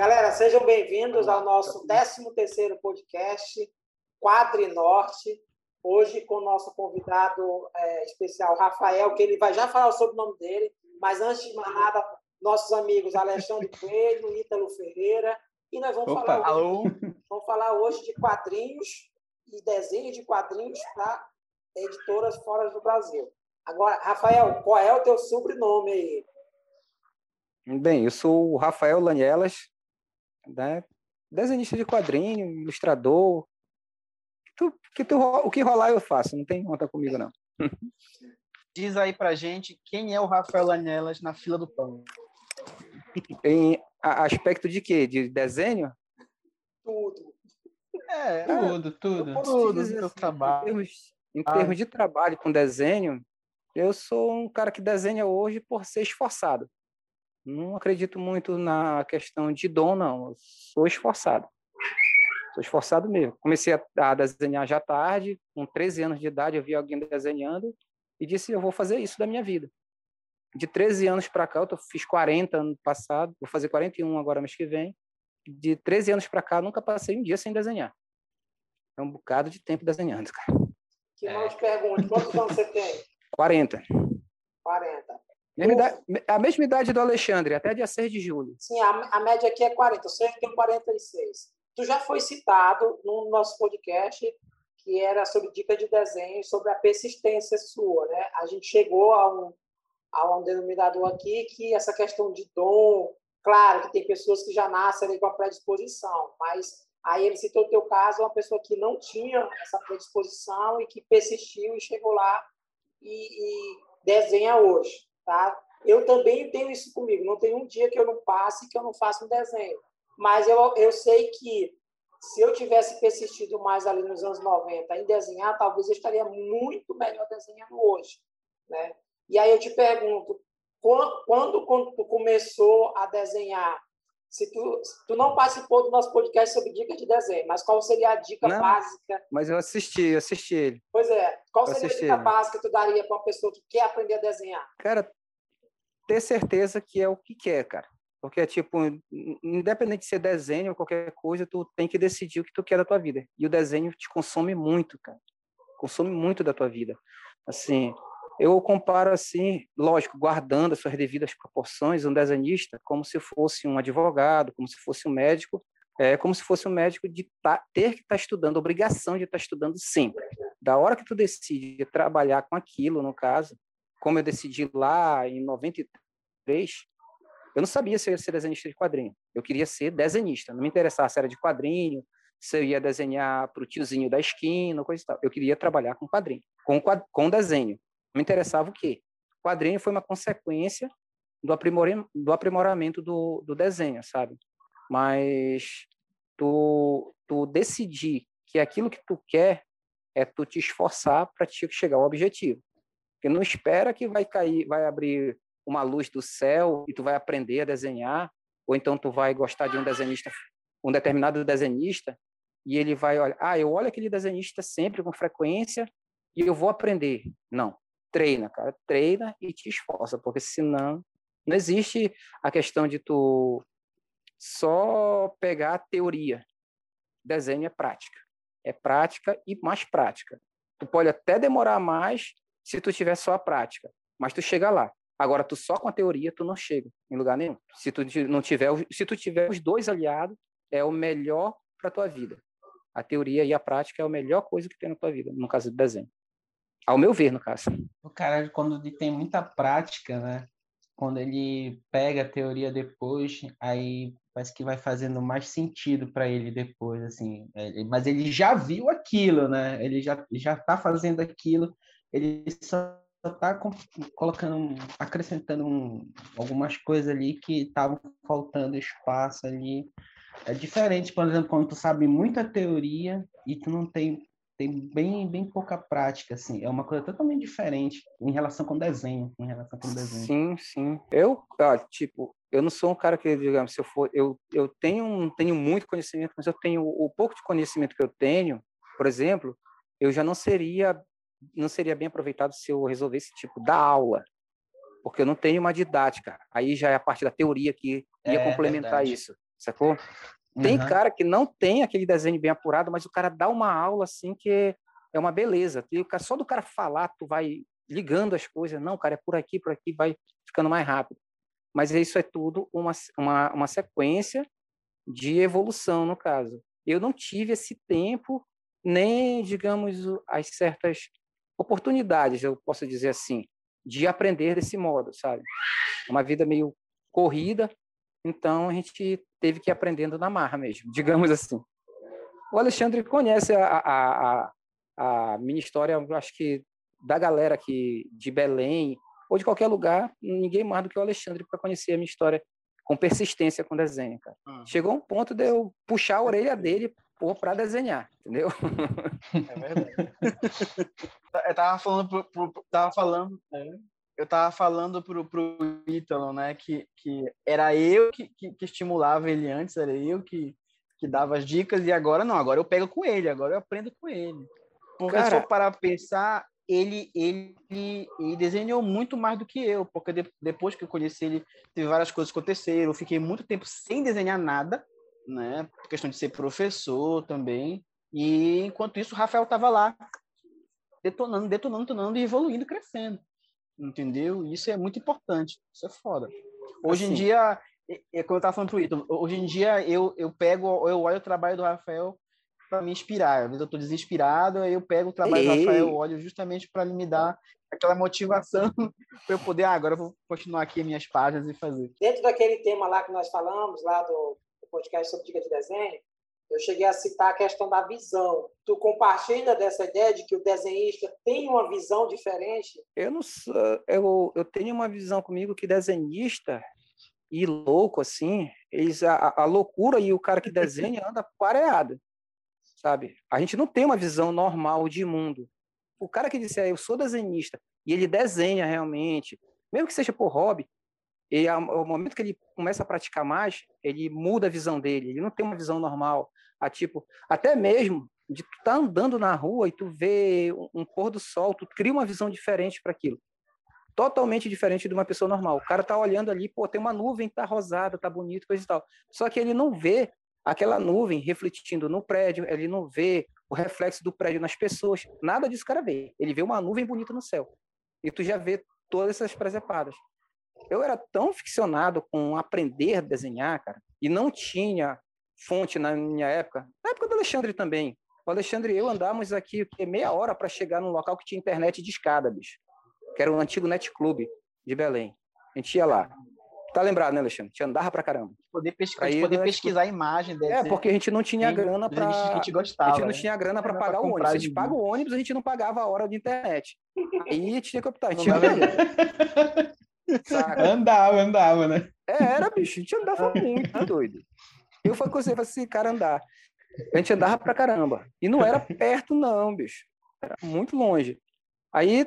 Galera, sejam bem-vindos ao nosso 13º podcast, Quadre Norte. Hoje com o nosso convidado é, especial, Rafael, que ele vai já falar sobre o nome dele, mas antes de mais nada, nossos amigos Alexandre Coelho, Ítalo Ferreira, e nós vamos Opa, falar hoje, vamos falar hoje de quadrinhos e desenhos de quadrinhos para editoras fora do Brasil. Agora, Rafael, qual é o teu sobrenome aí? Bem, eu sou o Rafael Lanielas, né? desenhista de quadrinho, ilustrador. Tu, que tu, o que rolar eu faço, não tem conta comigo, não. Diz aí pra gente quem é o Rafael Lanielas na fila do pão. Em aspecto de quê? De desenho? Tudo. É, tudo, tudo. Tudo, assim, trabalho. Em termos, em termos de trabalho com desenho, eu sou um cara que desenha hoje por ser esforçado. Não acredito muito na questão de dom, não. Eu sou esforçado. Sou esforçado mesmo. Comecei a, desenhar já tarde, com 13 anos de idade, eu vi alguém desenhando e disse: Eu vou fazer isso da minha vida. De 13 anos para cá, eu tô, fiz 40 ano passado, vou fazer 41 agora mês que vem. De 13 anos para cá, nunca passei um dia sem desenhar. É um bocado de tempo desenhando, cara. Que mal te pergunte, quantos anos você tem? 40. 40. Mesma idade, a mesma idade do Alexandre, até dia 6 de julho. Sim, a, a média aqui é 40, eu sempre tenho 46. Tu já foi citado no nosso podcast, que era sobre dica de desenho, sobre a persistência sua, né? A gente chegou a um, a um denominador aqui que essa questão de dom, claro que tem pessoas que já nascem ali com a predisposição, mas aí ele citou o teu caso, uma pessoa que não tinha essa predisposição e que persistiu e chegou lá e, e desenha hoje. Tá? Eu também tenho isso comigo. Não tem um dia que eu não passe que eu não faça um desenho. Mas eu, eu sei que se eu tivesse persistido mais ali nos anos 90 em desenhar, talvez eu estaria muito melhor desenhando hoje. Né? E aí eu te pergunto, quando, quando tu começou a desenhar, se tu, se tu não participou do nosso podcast sobre dicas de desenho, mas qual seria a dica não, básica? Mas eu assisti, eu assisti ele. Pois é. Qual eu seria a dica ele. básica que tu daria para uma pessoa que quer aprender a desenhar? Cara, ter certeza que é o que quer, cara. Porque, tipo, independente de ser desenho ou qualquer coisa, tu tem que decidir o que tu quer da tua vida. E o desenho te consome muito, cara. Consome muito da tua vida. Assim, eu comparo assim, lógico, guardando as suas devidas proporções, um desenhista como se fosse um advogado, como se fosse um médico, é como se fosse um médico de tá, ter que estar tá estudando, obrigação de estar tá estudando sempre. Da hora que tu decide trabalhar com aquilo, no caso, como eu decidi lá em 93, eu não sabia se eu ia ser desenhista de quadrinho. Eu queria ser desenhista. Não me interessava se era de quadrinho, se eu ia desenhar para o tiozinho da esquina, coisa e tal. Eu queria trabalhar com quadrinho, com, com desenho. Me interessava o quê? Quadrinho foi uma consequência do, do aprimoramento do, do desenho, sabe? Mas tu, tu decidir que aquilo que tu quer é tu te esforçar para te chegar ao objetivo. Porque não espera que vai cair, vai abrir uma luz do céu e tu vai aprender a desenhar, ou então tu vai gostar de um desenhista, um determinado desenhista, e ele vai olhar, ah, eu olho aquele desenhista sempre com frequência e eu vou aprender. Não, treina, cara, treina e te esforça, porque senão não existe a questão de tu só pegar a teoria. Desenho é prática. É prática e mais prática. Tu pode até demorar mais se tu tiver só a prática, mas tu chega lá. Agora, tu só com a teoria, tu não chega em lugar nenhum. Se tu não tiver, se tu tiver os dois aliados, é o melhor para tua vida. A teoria e a prática é a melhor coisa que tem na tua vida, no caso do desenho. Ao meu ver, no caso. O cara, quando ele tem muita prática, né? Quando ele pega a teoria depois, aí parece que vai fazendo mais sentido para ele depois, assim. Mas ele já viu aquilo, né? Ele já já está fazendo aquilo ele só está colocando, acrescentando um, algumas coisas ali que estavam faltando espaço ali. É diferente, por exemplo, quando tu sabe muita teoria e tu não tem tem bem bem pouca prática assim. É uma coisa totalmente diferente em relação com desenho, em relação com desenho. Sim, sim. Eu, ó, tipo, eu não sou um cara que, digamos, se eu for, eu eu tenho tenho muito conhecimento, mas eu tenho o pouco de conhecimento que eu tenho, por exemplo, eu já não seria não seria bem aproveitado se eu resolvesse, tipo, dar aula, porque eu não tenho uma didática. Aí já é a parte da teoria que ia é, complementar verdade. isso, sacou? Tem uhum. cara que não tem aquele desenho bem apurado, mas o cara dá uma aula assim que é uma beleza. E o cara, só do cara falar, tu vai ligando as coisas. Não, cara, é por aqui, por aqui, vai ficando mais rápido. Mas isso é tudo uma, uma, uma sequência de evolução, no caso. Eu não tive esse tempo, nem, digamos, as certas oportunidades, eu posso dizer assim, de aprender desse modo, sabe? Uma vida meio corrida, então a gente teve que ir aprendendo na marra mesmo, digamos assim. O Alexandre conhece a, a, a, a minha história, acho que da galera aqui de Belém ou de qualquer lugar, ninguém mais do que o Alexandre para conhecer a minha história com persistência com desenho, cara. Ah. Chegou um ponto de eu puxar a orelha dele para desenhar, entendeu? É verdade. eu tava falando pro, pro tava falando, é, eu tava falando pro, pro Ítalo, né, que, que era eu que, que, que, estimulava ele antes, era eu que, que dava as dicas, e agora não, agora eu pego com ele, agora eu aprendo com ele. Porque Cara, se for parar para pensar, ele, ele, ele desenhou muito mais do que eu, porque de, depois que eu conheci ele, teve várias coisas que aconteceram, eu fiquei muito tempo sem desenhar nada, né, por questão de ser professor também, e enquanto isso o Rafael estava lá, detonando, detonando, detonando e evoluindo, crescendo entendeu? Isso é muito importante, isso é foda. Hoje assim, em dia, é, é como eu estava falando pro Ito, hoje em dia eu, eu pego, eu olho o trabalho do Rafael para me inspirar. Às vezes eu estou desesperado, aí eu pego o trabalho Ei. do Rafael, olho justamente para me dar aquela motivação para eu poder, ah, agora eu vou continuar aqui minhas páginas e fazer. Dentro daquele tema lá que nós falamos, lá do, do podcast sobre dica de desenho, eu cheguei a citar a questão da visão. Tu compartilha dessa ideia de que o desenhista tem uma visão diferente? Eu não sou, eu, eu tenho uma visão comigo que desenhista e louco assim, eles a, a loucura e o cara que desenha anda pareado. Sabe? A gente não tem uma visão normal de mundo. O cara que disser eu sou desenhista e ele desenha realmente, mesmo que seja por hobby, e ao momento que ele começa a praticar mais, ele muda a visão dele. Ele não tem uma visão normal. A tipo, até mesmo de tu tá andando na rua e tu vê um, um pôr do sol, tu cria uma visão diferente para aquilo. Totalmente diferente de uma pessoa normal. O cara tá olhando ali, pô, tem uma nuvem, tá rosada, tá bonito, coisa e tal. Só que ele não vê aquela nuvem refletindo no prédio, ele não vê o reflexo do prédio nas pessoas, nada disso o cara vê. Ele vê uma nuvem bonita no céu. E tu já vê todas essas presepadas. Eu era tão ficcionado com aprender a desenhar, cara, e não tinha fonte na minha época, na época do Alexandre também. O Alexandre e eu andávamos aqui meia hora para chegar num local que tinha internet de escada, bicho. Que era o antigo Net Club de Belém. A gente ia lá. Tá lembrado, né, Alexandre? A gente andava pra caramba. Poder, pesquisar, Aí, poder pesquisar a imagem dele. É, porque a gente não tinha grana para a gente gostava. A gente não né? tinha grana para pagar o ônibus. A gente paga o ônibus, a gente não pagava a hora de internet. Aí tinha que optar. Tinha andava, andava, né? É, era, bicho. A gente andava muito, tá doido. Eu fui com esse cara andar. A gente andava pra caramba. E não era perto, não, bicho. Era muito longe. Aí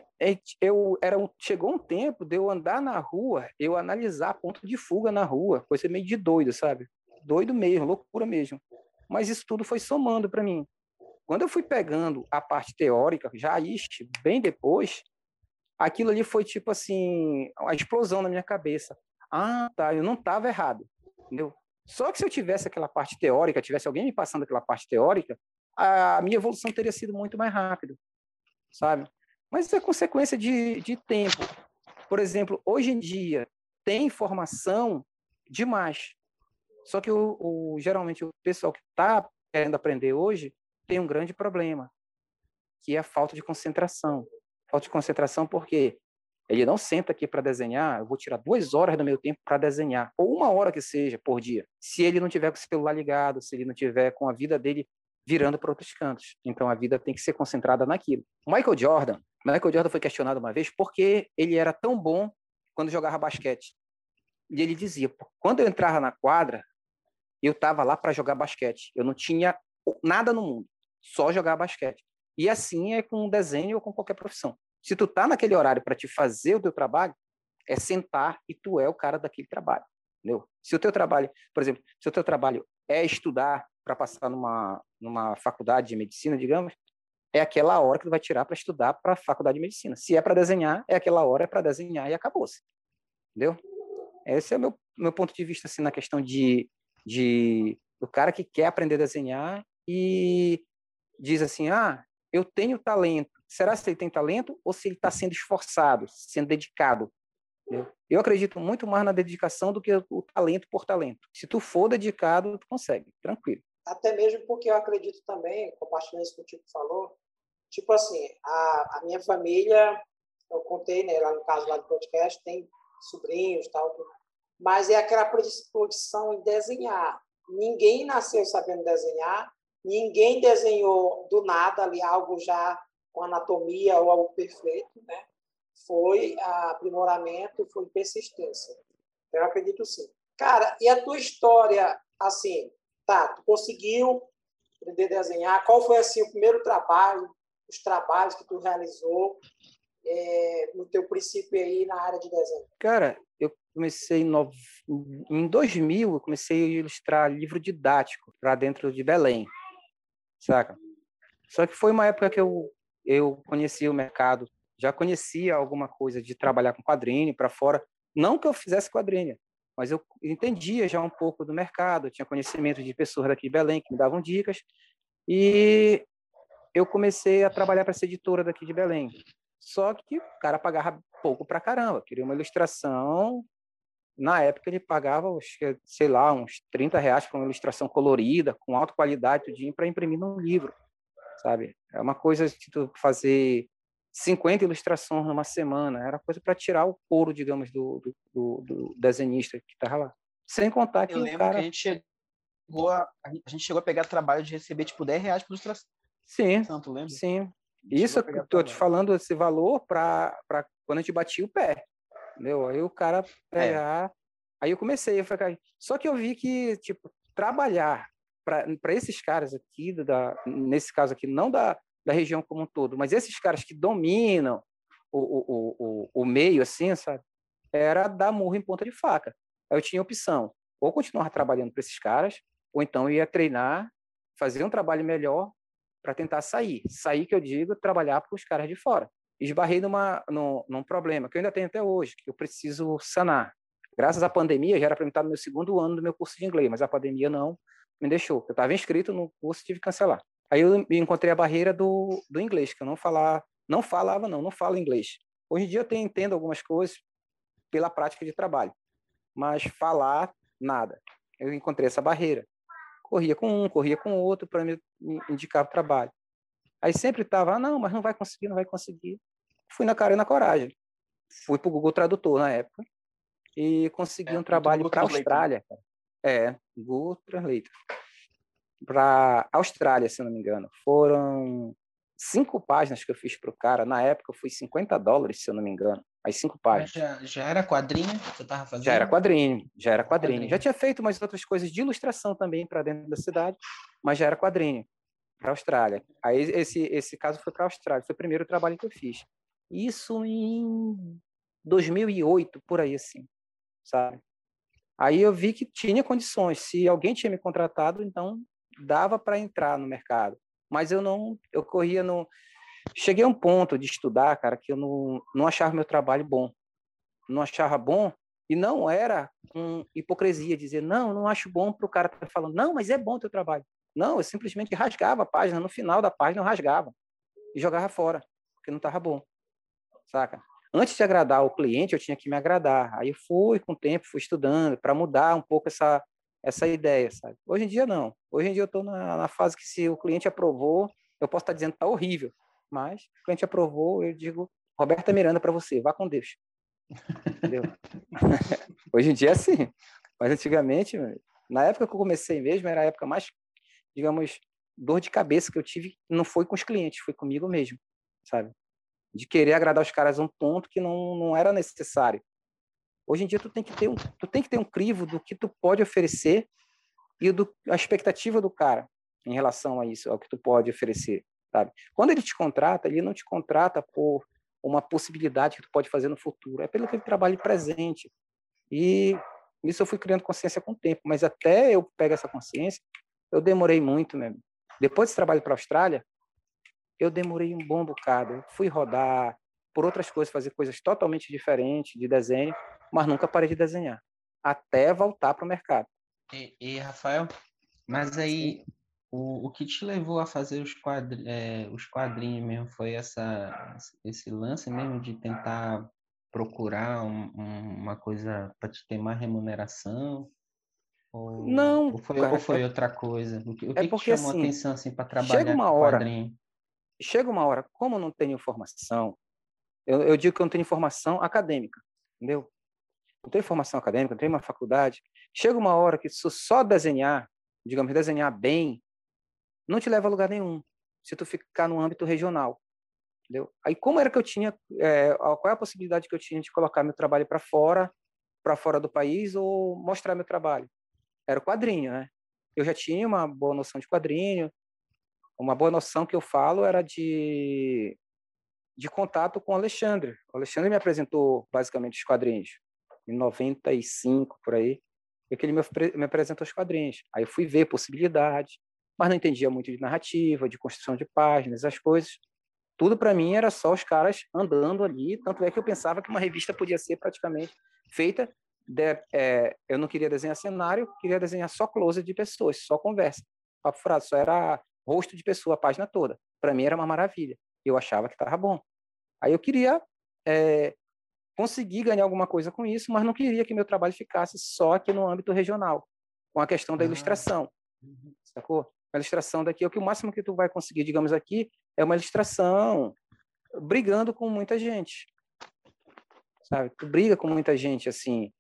eu era um, chegou um tempo de eu andar na rua, eu analisar ponto de fuga na rua, coisa meio de doido, sabe? Doido mesmo, loucura mesmo. Mas isso tudo foi somando para mim. Quando eu fui pegando a parte teórica, já isto, bem depois, aquilo ali foi tipo assim, a explosão na minha cabeça. Ah, tá, eu não estava errado, entendeu? Só que se eu tivesse aquela parte teórica, tivesse alguém me passando aquela parte teórica, a minha evolução teria sido muito mais rápido, sabe? Mas isso é consequência de, de tempo. Por exemplo, hoje em dia tem informação demais. Só que o, o geralmente o pessoal que está querendo aprender hoje tem um grande problema, que é a falta de concentração. Falta de concentração porque ele não senta aqui para desenhar, eu vou tirar duas horas do meu tempo para desenhar, ou uma hora que seja por dia, se ele não tiver com o celular ligado, se ele não tiver com a vida dele virando para outros cantos. Então a vida tem que ser concentrada naquilo. Michael Jordan, Michael Jordan foi questionado uma vez porque ele era tão bom quando jogava basquete. E ele dizia: quando eu entrava na quadra, eu estava lá para jogar basquete. Eu não tinha nada no mundo, só jogar basquete. E assim é com desenho ou com qualquer profissão. Se tu tá naquele horário para te fazer o teu trabalho, é sentar e tu é o cara daquele trabalho, entendeu? Se o teu trabalho, por exemplo, se o teu trabalho é estudar para passar numa numa faculdade de medicina, digamos, é aquela hora que tu vai tirar para estudar para a faculdade de medicina. Se é para desenhar, é aquela hora, é para desenhar e acabou-se. Entendeu? Esse é o meu, meu ponto de vista assim, na questão de, de do cara que quer aprender a desenhar e diz assim: ah, eu tenho talento. Será se ele tem talento ou se ele está sendo esforçado, sendo dedicado? Eu acredito muito mais na dedicação do que o talento por talento. Se tu for dedicado, tu consegue, tranquilo. Até mesmo porque eu acredito também, compartilhando isso que o Tico falou, tipo assim, a, a minha família, eu contei, né, lá no caso lá do podcast, tem sobrinhos tal, mas é aquela predisposição em desenhar. Ninguém nasceu sabendo desenhar, ninguém desenhou do nada ali algo já com anatomia ou algo perfeito, né? Foi aprimoramento, foi persistência. Eu acredito sim. Cara, e a tua história, assim, tá, tu conseguiu aprender a desenhar, qual foi, assim, o primeiro trabalho, os trabalhos que tu realizou é, no teu princípio aí na área de desenho? Cara, eu comecei no... em 2000, eu comecei a ilustrar livro didático para dentro de Belém, saca? Só que foi uma época que eu, eu conhecia o mercado, já conhecia alguma coisa de trabalhar com quadrinho para fora, não que eu fizesse quadrinho, mas eu entendia já um pouco do mercado, tinha conhecimento de pessoas daqui de Belém que me davam dicas, e eu comecei a trabalhar para essa editora daqui de Belém. Só que o cara pagava pouco para caramba, queria uma ilustração. Na época ele pagava, sei lá, uns 30 reais para uma ilustração colorida, com alta qualidade, para imprimir num livro, sabe? É uma coisa de tu fazer 50 ilustrações numa semana, era coisa para tirar o couro, digamos, do, do, do, do desenhista que estava lá. Sem contar que Eu lembro cara... que a gente chegou a, a gente chegou a pegar trabalho de receber tipo 10 reais por ilustração. Sim, Tanto, lembra? sim. Isso eu estou te falando esse valor para quando a gente batia o pé. Entendeu? Aí o cara É. pegar. Aí eu comecei a ficar. Só que eu vi que, tipo, trabalhar para esses caras aqui, da, nesse caso aqui, não da, da região como um todo, mas esses caras que dominam o, o, o, o meio, assim, sabe? Era dar murro em ponta de faca. Aí eu tinha opção. Ou continuar trabalhando para esses caras, ou então ia treinar, fazer um trabalho melhor para tentar sair. Sair, que eu digo, trabalhar para os caras de fora. Esbarrei numa, num, num problema que eu ainda tenho até hoje, que eu preciso sanar. Graças à pandemia, já era para estar no meu segundo ano do meu curso de inglês, mas a pandemia não me deixou. Eu estava inscrito no curso tive que cancelar. Aí eu encontrei a barreira do, do inglês, que eu não falava, não falava não, não falo inglês. Hoje em dia eu tenho, entendo algumas coisas pela prática de trabalho, mas falar nada. Eu encontrei essa barreira corria com um, corria com outro para me indicar o trabalho. Aí sempre estava, ah, não, mas não vai conseguir, não vai conseguir. Fui na cara e na coragem. Fui para o Google Tradutor na época e consegui É, um trabalho Google para a Translator. Austrália. cara. É, Google Translator. Para Austrália, se não me engano. Foram cinco páginas que eu fiz para o cara. Na época, foi 50 dólares, se eu não me engano. As cinco páginas. já, já era quadrinho que você tava fazendo? Já era quadrinho, já era quadrinho. Quadrinho. Já tinha feito umas outras coisas de ilustração também para dentro da cidade, mas já era quadrinho para a Austrália. Aí esse esse caso foi para a Austrália, foi o primeiro trabalho que eu fiz. Isso em 2008, por aí assim, sabe? Aí eu vi que tinha condições. Se alguém tinha me contratado, então dava para entrar no mercado. Mas eu não, eu corria no cheguei a um ponto de estudar, cara, que eu não, não achava meu trabalho bom. Não achava bom e não era com hipocrisia dizer, não, não acho bom para o cara estar falando, não, mas é bom o teu trabalho. Não, eu simplesmente rasgava a página, no final da página eu rasgava e jogava fora, porque não estava bom, saca? Antes de agradar o cliente, eu tinha que me agradar. Aí eu fui, com o tempo, fui estudando para mudar um pouco essa, essa ideia, sabe? Hoje em dia, não. Hoje em dia eu estou na, na fase que se o cliente aprovou, eu posso estar dizendo que está horrível, mas o cliente aprovou, eu digo, Roberta Miranda para você, vá com Deus. Entendeu? Hoje em dia é assim. Mas antigamente, na época que eu comecei mesmo, era a época mais, digamos, dor de cabeça que eu tive, não foi com os clientes, foi comigo mesmo, sabe? De querer agradar os caras a um ponto que não, não era necessário. Hoje em dia tu tem que ter um, tu tem que ter um crivo do que tu pode oferecer e do a expectativa do cara em relação a isso, ao que tu pode oferecer, sabe? Quando ele te contrata, ele não te contrata por uma possibilidade que tu pode fazer no futuro, é pelo teu trabalho presente. E isso eu fui criando consciência com o tempo, mas até eu pegar essa consciência, eu demorei muito mesmo. Depois desse trabalho para a Austrália, eu demorei um bom bocado. Fui rodar por outras coisas, fazer coisas totalmente diferentes de desenho, mas nunca parei de desenhar, até voltar para o mercado. E, e, Rafael, mas aí o, o que te levou a fazer os, quadri, é, os quadrinhos mesmo foi essa, esse lance mesmo de tentar procurar um, um, uma coisa para te ter mais remuneração? Ou, não, ou foi, cara, ou foi é, outra coisa? O que, o que, é porque, que chamou assim, atenção assim para trabalhar chega uma hora, quadrinho? Chega uma hora, como eu não tenho informação, eu, eu digo que eu não tenho informação acadêmica, entendeu? Não tenho formação acadêmica, não tenho uma faculdade. Chega uma hora que só desenhar, digamos, desenhar bem, não te leva a lugar nenhum, se tu ficar no âmbito regional. Entendeu? Aí como era que eu tinha, é, qual é a possibilidade que eu tinha de colocar meu trabalho para fora, para fora do país ou mostrar meu trabalho? Era o quadrinho, né? Eu já tinha uma boa noção de quadrinho, uma boa noção que eu falo era de de contato com o Alexandre. O Alexandre me apresentou basicamente os quadrinhos em 95 por aí, e que ele me, me apresentou os quadrinhos. Aí eu fui ver possibilidades, mas não entendia muito de narrativa, de construção de páginas, as coisas tudo para mim era só os caras andando ali, tanto é que eu pensava que uma revista podia ser praticamente feita. De, é, eu não queria desenhar cenário, queria desenhar só close de pessoas, só conversa. Papo furado, só era rosto de pessoa, a página toda. Para mim era uma maravilha. Eu achava que estava bom. Aí eu queria é, conseguir ganhar alguma coisa com isso, mas não queria que meu trabalho ficasse só aqui no âmbito regional, com a questão da ah. ilustração. Uhum. Sacou? A ilustração daqui é o que o máximo que tu vai conseguir, digamos aqui, é uma ilustração brigando com muita gente. Sabe? Tu briga com muita gente, assim,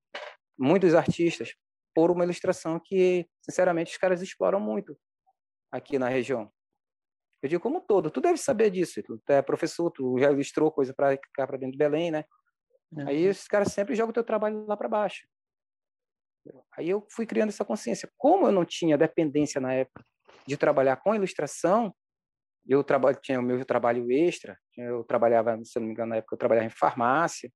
muitos artistas, por uma ilustração que, sinceramente, os caras exploram muito aqui na região. Eu digo como todo, tu deve saber disso, tu é professor, tu já ilustrou coisa para cá para dentro de Belém, né? Aí os caras sempre jogam o teu trabalho lá para baixo. Aí eu fui criando essa consciência. Como eu não tinha dependência na época de trabalhar com ilustração, eu trabalho, tinha o meu trabalho extra, eu trabalhava, se não me engano, na época eu trabalhava em farmácia,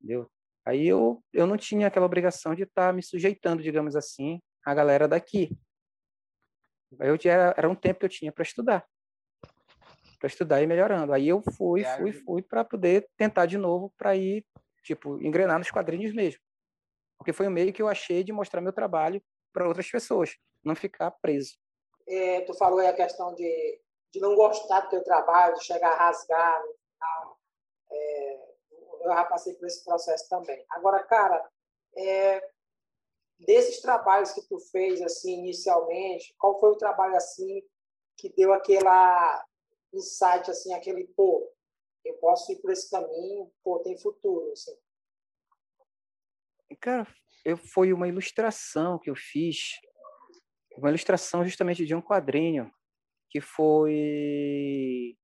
entendeu? Aí eu, eu não tinha aquela obrigação de estar tá me sujeitando, digamos assim, à galera daqui. Eu era, era um tempo que eu tinha para estudar, para estudar e melhorando. Aí eu fui, fui, fui para poder tentar de novo para ir, tipo, engrenar nos quadrinhos mesmo. Porque foi o meio que eu achei de mostrar meu trabalho para outras pessoas, não ficar preso. É, tu falou aí a questão de de não gostar do teu trabalho, de chegar a rasgar no final. É, eu já passei por esse processo também. Agora, cara, é, desses trabalhos que tu fez assim inicialmente, qual foi o trabalho assim que deu aquela insight assim, aquele pô, eu posso ir por esse caminho, pô, tem futuro, assim. Cara, eu foi uma ilustração que eu fiz, uma ilustração justamente de um quadrinho que foi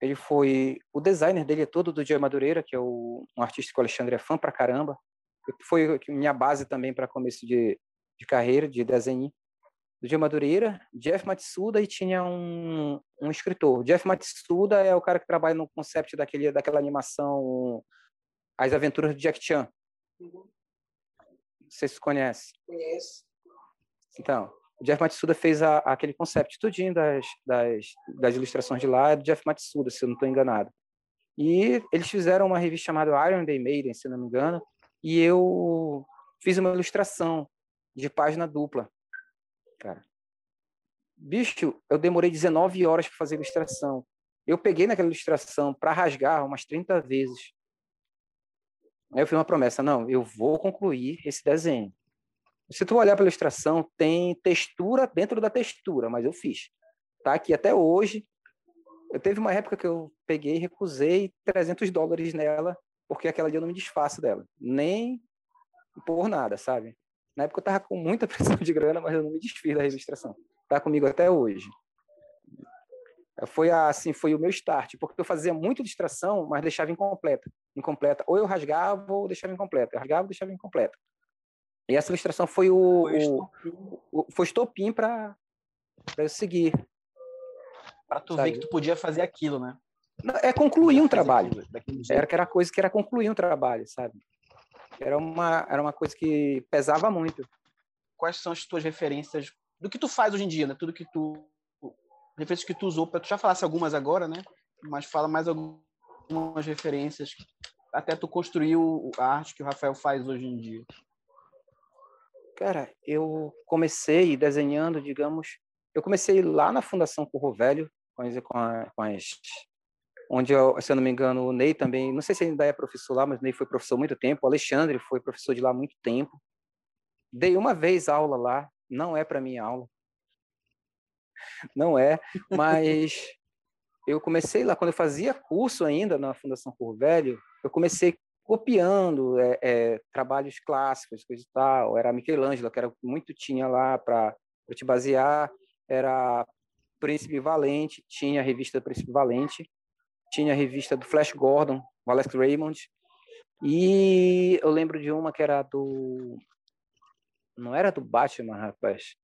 ele foi o designer dele é todo do Joe Madureira, que é o, um artista que o Alexandre é fã pra caramba. Foi minha base também para começo de, de carreira, de desenho. Do Joe Madureira, Jeff Matsuda e tinha um, um escritor. Jeff Matsuda é o cara que trabalha no concept daquele, daquela animação As Aventuras de Jack Chan. Uhum. Não sei se você conhece. Conheço. Então, o Jeff Matsuda fez a, aquele concept tudinho das, das, das ilustrações de lá, é do Jeff Matsuda, se eu não estou enganado. E eles fizeram uma revista chamada Iron Day Maiden, se não me engano, e eu fiz uma ilustração de página dupla, cara. Bicho, eu demorei 19 horas para fazer a ilustração. Eu peguei naquela ilustração para rasgar umas 30 vezes. Aí eu fiz uma promessa, não, eu vou concluir esse desenho. Se tu olhar para a ilustração, tem textura dentro da textura, mas eu fiz. Tá aqui até hoje. Eu teve uma época que eu peguei recusei 300 dólares nela, porque aquela dia eu não me desfaço dela. Nem por nada, sabe? Na época eu tava com muita pressão de grana, mas eu não me desfiz da ilustração. Tá comigo até hoje. Foi assim, foi o meu start, porque eu fazia muita ilustração, mas deixava incompleta. Incompleta. Ou eu rasgava ou deixava incompleta. Eu rasgava ou deixava incompleta. E essa ilustração foi o, foi estopim, o, foi estopim para eu seguir. Para tu sabe? ver que tu podia fazer aquilo, né? É concluir um trabalho. Era que era coisa que era concluir um trabalho, sabe? Era uma era uma coisa que pesava muito. Quais são as tuas referências do que tu faz hoje em dia, né? Tudo que tu referências que tu usou, tu já falasse algumas agora, né? Mas fala mais algumas referências até tu construir a arte que o Rafael faz hoje em dia. Cara, eu comecei desenhando, digamos, eu comecei lá na Fundação Corro Velho, com as, com as onde, se eu não me engano, o Ney também, não sei se ainda é professor lá, mas o Ney foi professor há muito tempo, o Alexandre foi professor de lá há muito tempo. Dei uma vez aula lá, não é para mim aula. Não é, mas eu comecei lá, quando eu fazia curso ainda na Fundação Por Velho, eu comecei copiando é, é, trabalhos clássicos, coisa e tal. Era Michelangelo, que era muito tinha lá para te basear. Era Príncipe Valente, tinha a revista Príncipe Valente tinha a revista do Flash Gordon, o Alex Raymond, e eu lembro de uma que era do. Não era do Batman, rapaz.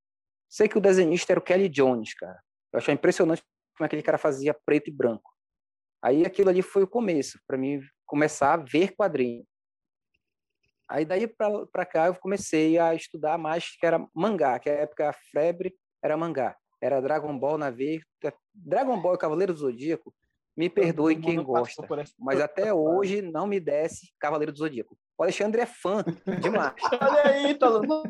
Sei que o desenhista era o Kelly Jones, cara. Eu achei impressionante como aquele cara fazia preto e branco. Aí aquilo ali foi o começo, para mim começar a ver quadrinho. Aí daí para cá eu comecei a estudar mais que era mangá, que a época a febre era mangá. Era Dragon Ball na veia. Dragon Ball e Cavaleiro do Zodíaco me perdoe quem gosta, mas até hoje não me desce Cavaleiro do Zodíaco. O Alexandre é fã demais. Olha aí, Ítalo. Não,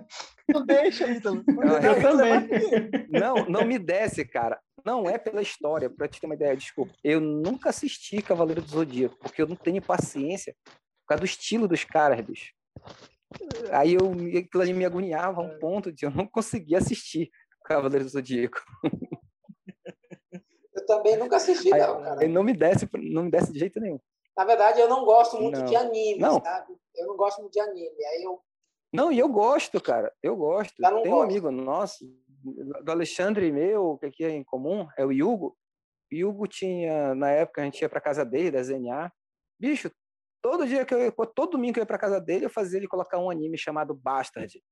não deixa, Ítalo. Não, eu também. Não, não me desce, cara. Não é pela história, para te ter uma ideia, desculpa. Eu nunca assisti Cavaleiro do Zodíaco, porque eu não tenho paciência por causa do estilo dos caras, bicho. Aí eu, aquilo ali me agoniava a um ponto de eu não conseguir assistir Cavaleiro do Zodíaco. Também nunca assisti, Aí, não, cara. Ele não me desce, não me desce de jeito nenhum. Na verdade, eu não gosto muito Não. de anime, Não. sabe? Eu não gosto muito de anime. Aí eu. Não, e eu gosto, cara. Eu gosto. Tem um gosto. amigo nosso, do Alexandre e meu, que aqui é em comum, é o Hugo. O Hugo tinha, na época, a gente ia para casa dele desenhar. Bicho, todo dia que eu, todo domingo que eu ia para casa dele, eu fazia ele colocar um anime chamado Bastard.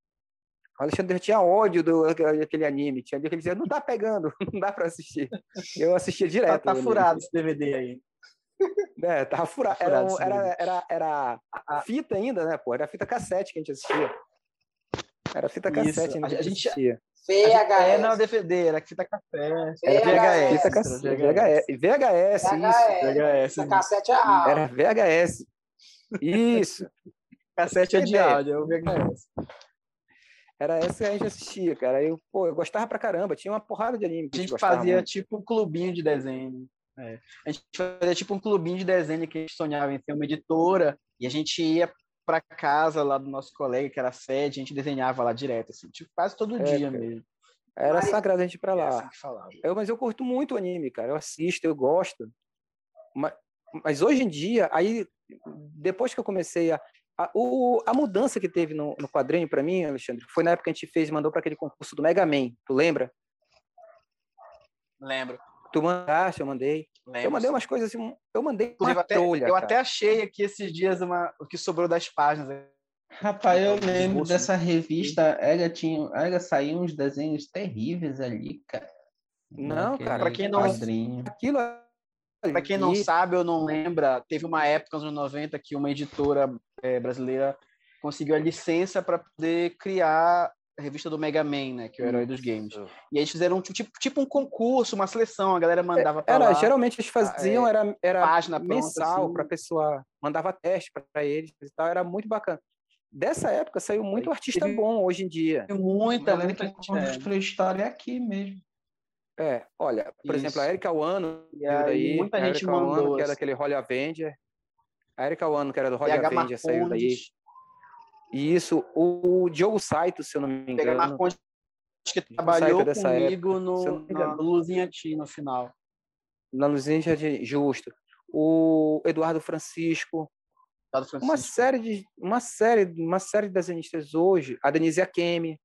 O Alexandre tinha ódio do, daquele anime. Tinha dia que ele dizia, não tá pegando, não dá para assistir. Eu assistia Tá, direto. tá ele. furado esse DVD aí. É, tava furado. Tá Era, furado um- era, DVD. era, era A- fita ainda, né, pô? Era fita cassete que a gente assistia. Era fita Isso. cassete ainda A a gente assistia. VHS. É, não, DVD, era fita café. Era VHS. Fita VHS. cassete. VHS. VHS, VHS, isso. VHS. Cassete é a Era VHS. Isso. Cassete é de áudio, é o VHS. Era essa que a gente assistia, cara. Eu, pô, eu gostava pra caramba. Tinha uma porrada de anime. A gente fazia muito. tipo um clubinho de desenho. É. A gente fazia tipo um clubinho de desenho que a gente sonhava em ter uma editora e a gente ia para casa lá do nosso colega, que era sede, a gente desenhava lá direto, assim, tipo, quase todo É, dia cara. mesmo. Era Mas- sagrado a gente ir pra É lá. assim que falava. Eu, mas eu curto muito anime, cara. Eu assisto, eu gosto. Mas, mas hoje em dia, aí, depois que eu comecei a. A, o, a mudança que teve no, no quadrinho para mim, Alexandre, foi na época que a gente fez, mandou para aquele concurso do Mega Man. Tu lembra? Lembro. Tu mandaste, eu mandei. lembro eu mandei sim. umas coisas assim. Eu mandei Inclusive, uma até, trolha, eu cara. até achei aqui esses dias uma, o que sobrou das páginas. Rapaz, eu lembro dessa revista, ela tinha, ela saía uns desenhos terríveis ali, cara. Não, Naquele cara, pra quem não- quadrinho. Aquilo Para quem não ali- sabe ou não lembra, teve uma época nos anos 90 que uma editora eh, brasileira conseguiu a licença para poder criar a revista do Mega Man, né, que é o herói dos games. E eles fizeram um tipo, tipo um concurso, uma seleção, a galera mandava para Era, lá geralmente eles faziam, era, era página mensal assim. para a pessoa, mandava teste para eles e tal, era muito bacana. Dessa época saiu muito artista bom hoje em dia. Tem muita, lembro muita que construiu história aqui mesmo. É, olha, por Isso. exemplo, a Erika Wano, E saiu aí daí, muita a gente Erika Wano, mandou, que era assim. daquele Holly Avenger. A Erika Wano, que era do Holly Avenger, saiu daí. Marcondes, E isso, o Diogo Saito, se eu não me engano. Marcondes que Saito trabalhou dessa comigo se eu não no, me na engano. Luzinha Ti no final. Na Luzinha de Justo. O Eduardo Francisco, Dado uma Francisco. série de uma série uma série de desenhistas hoje a Denise Akemi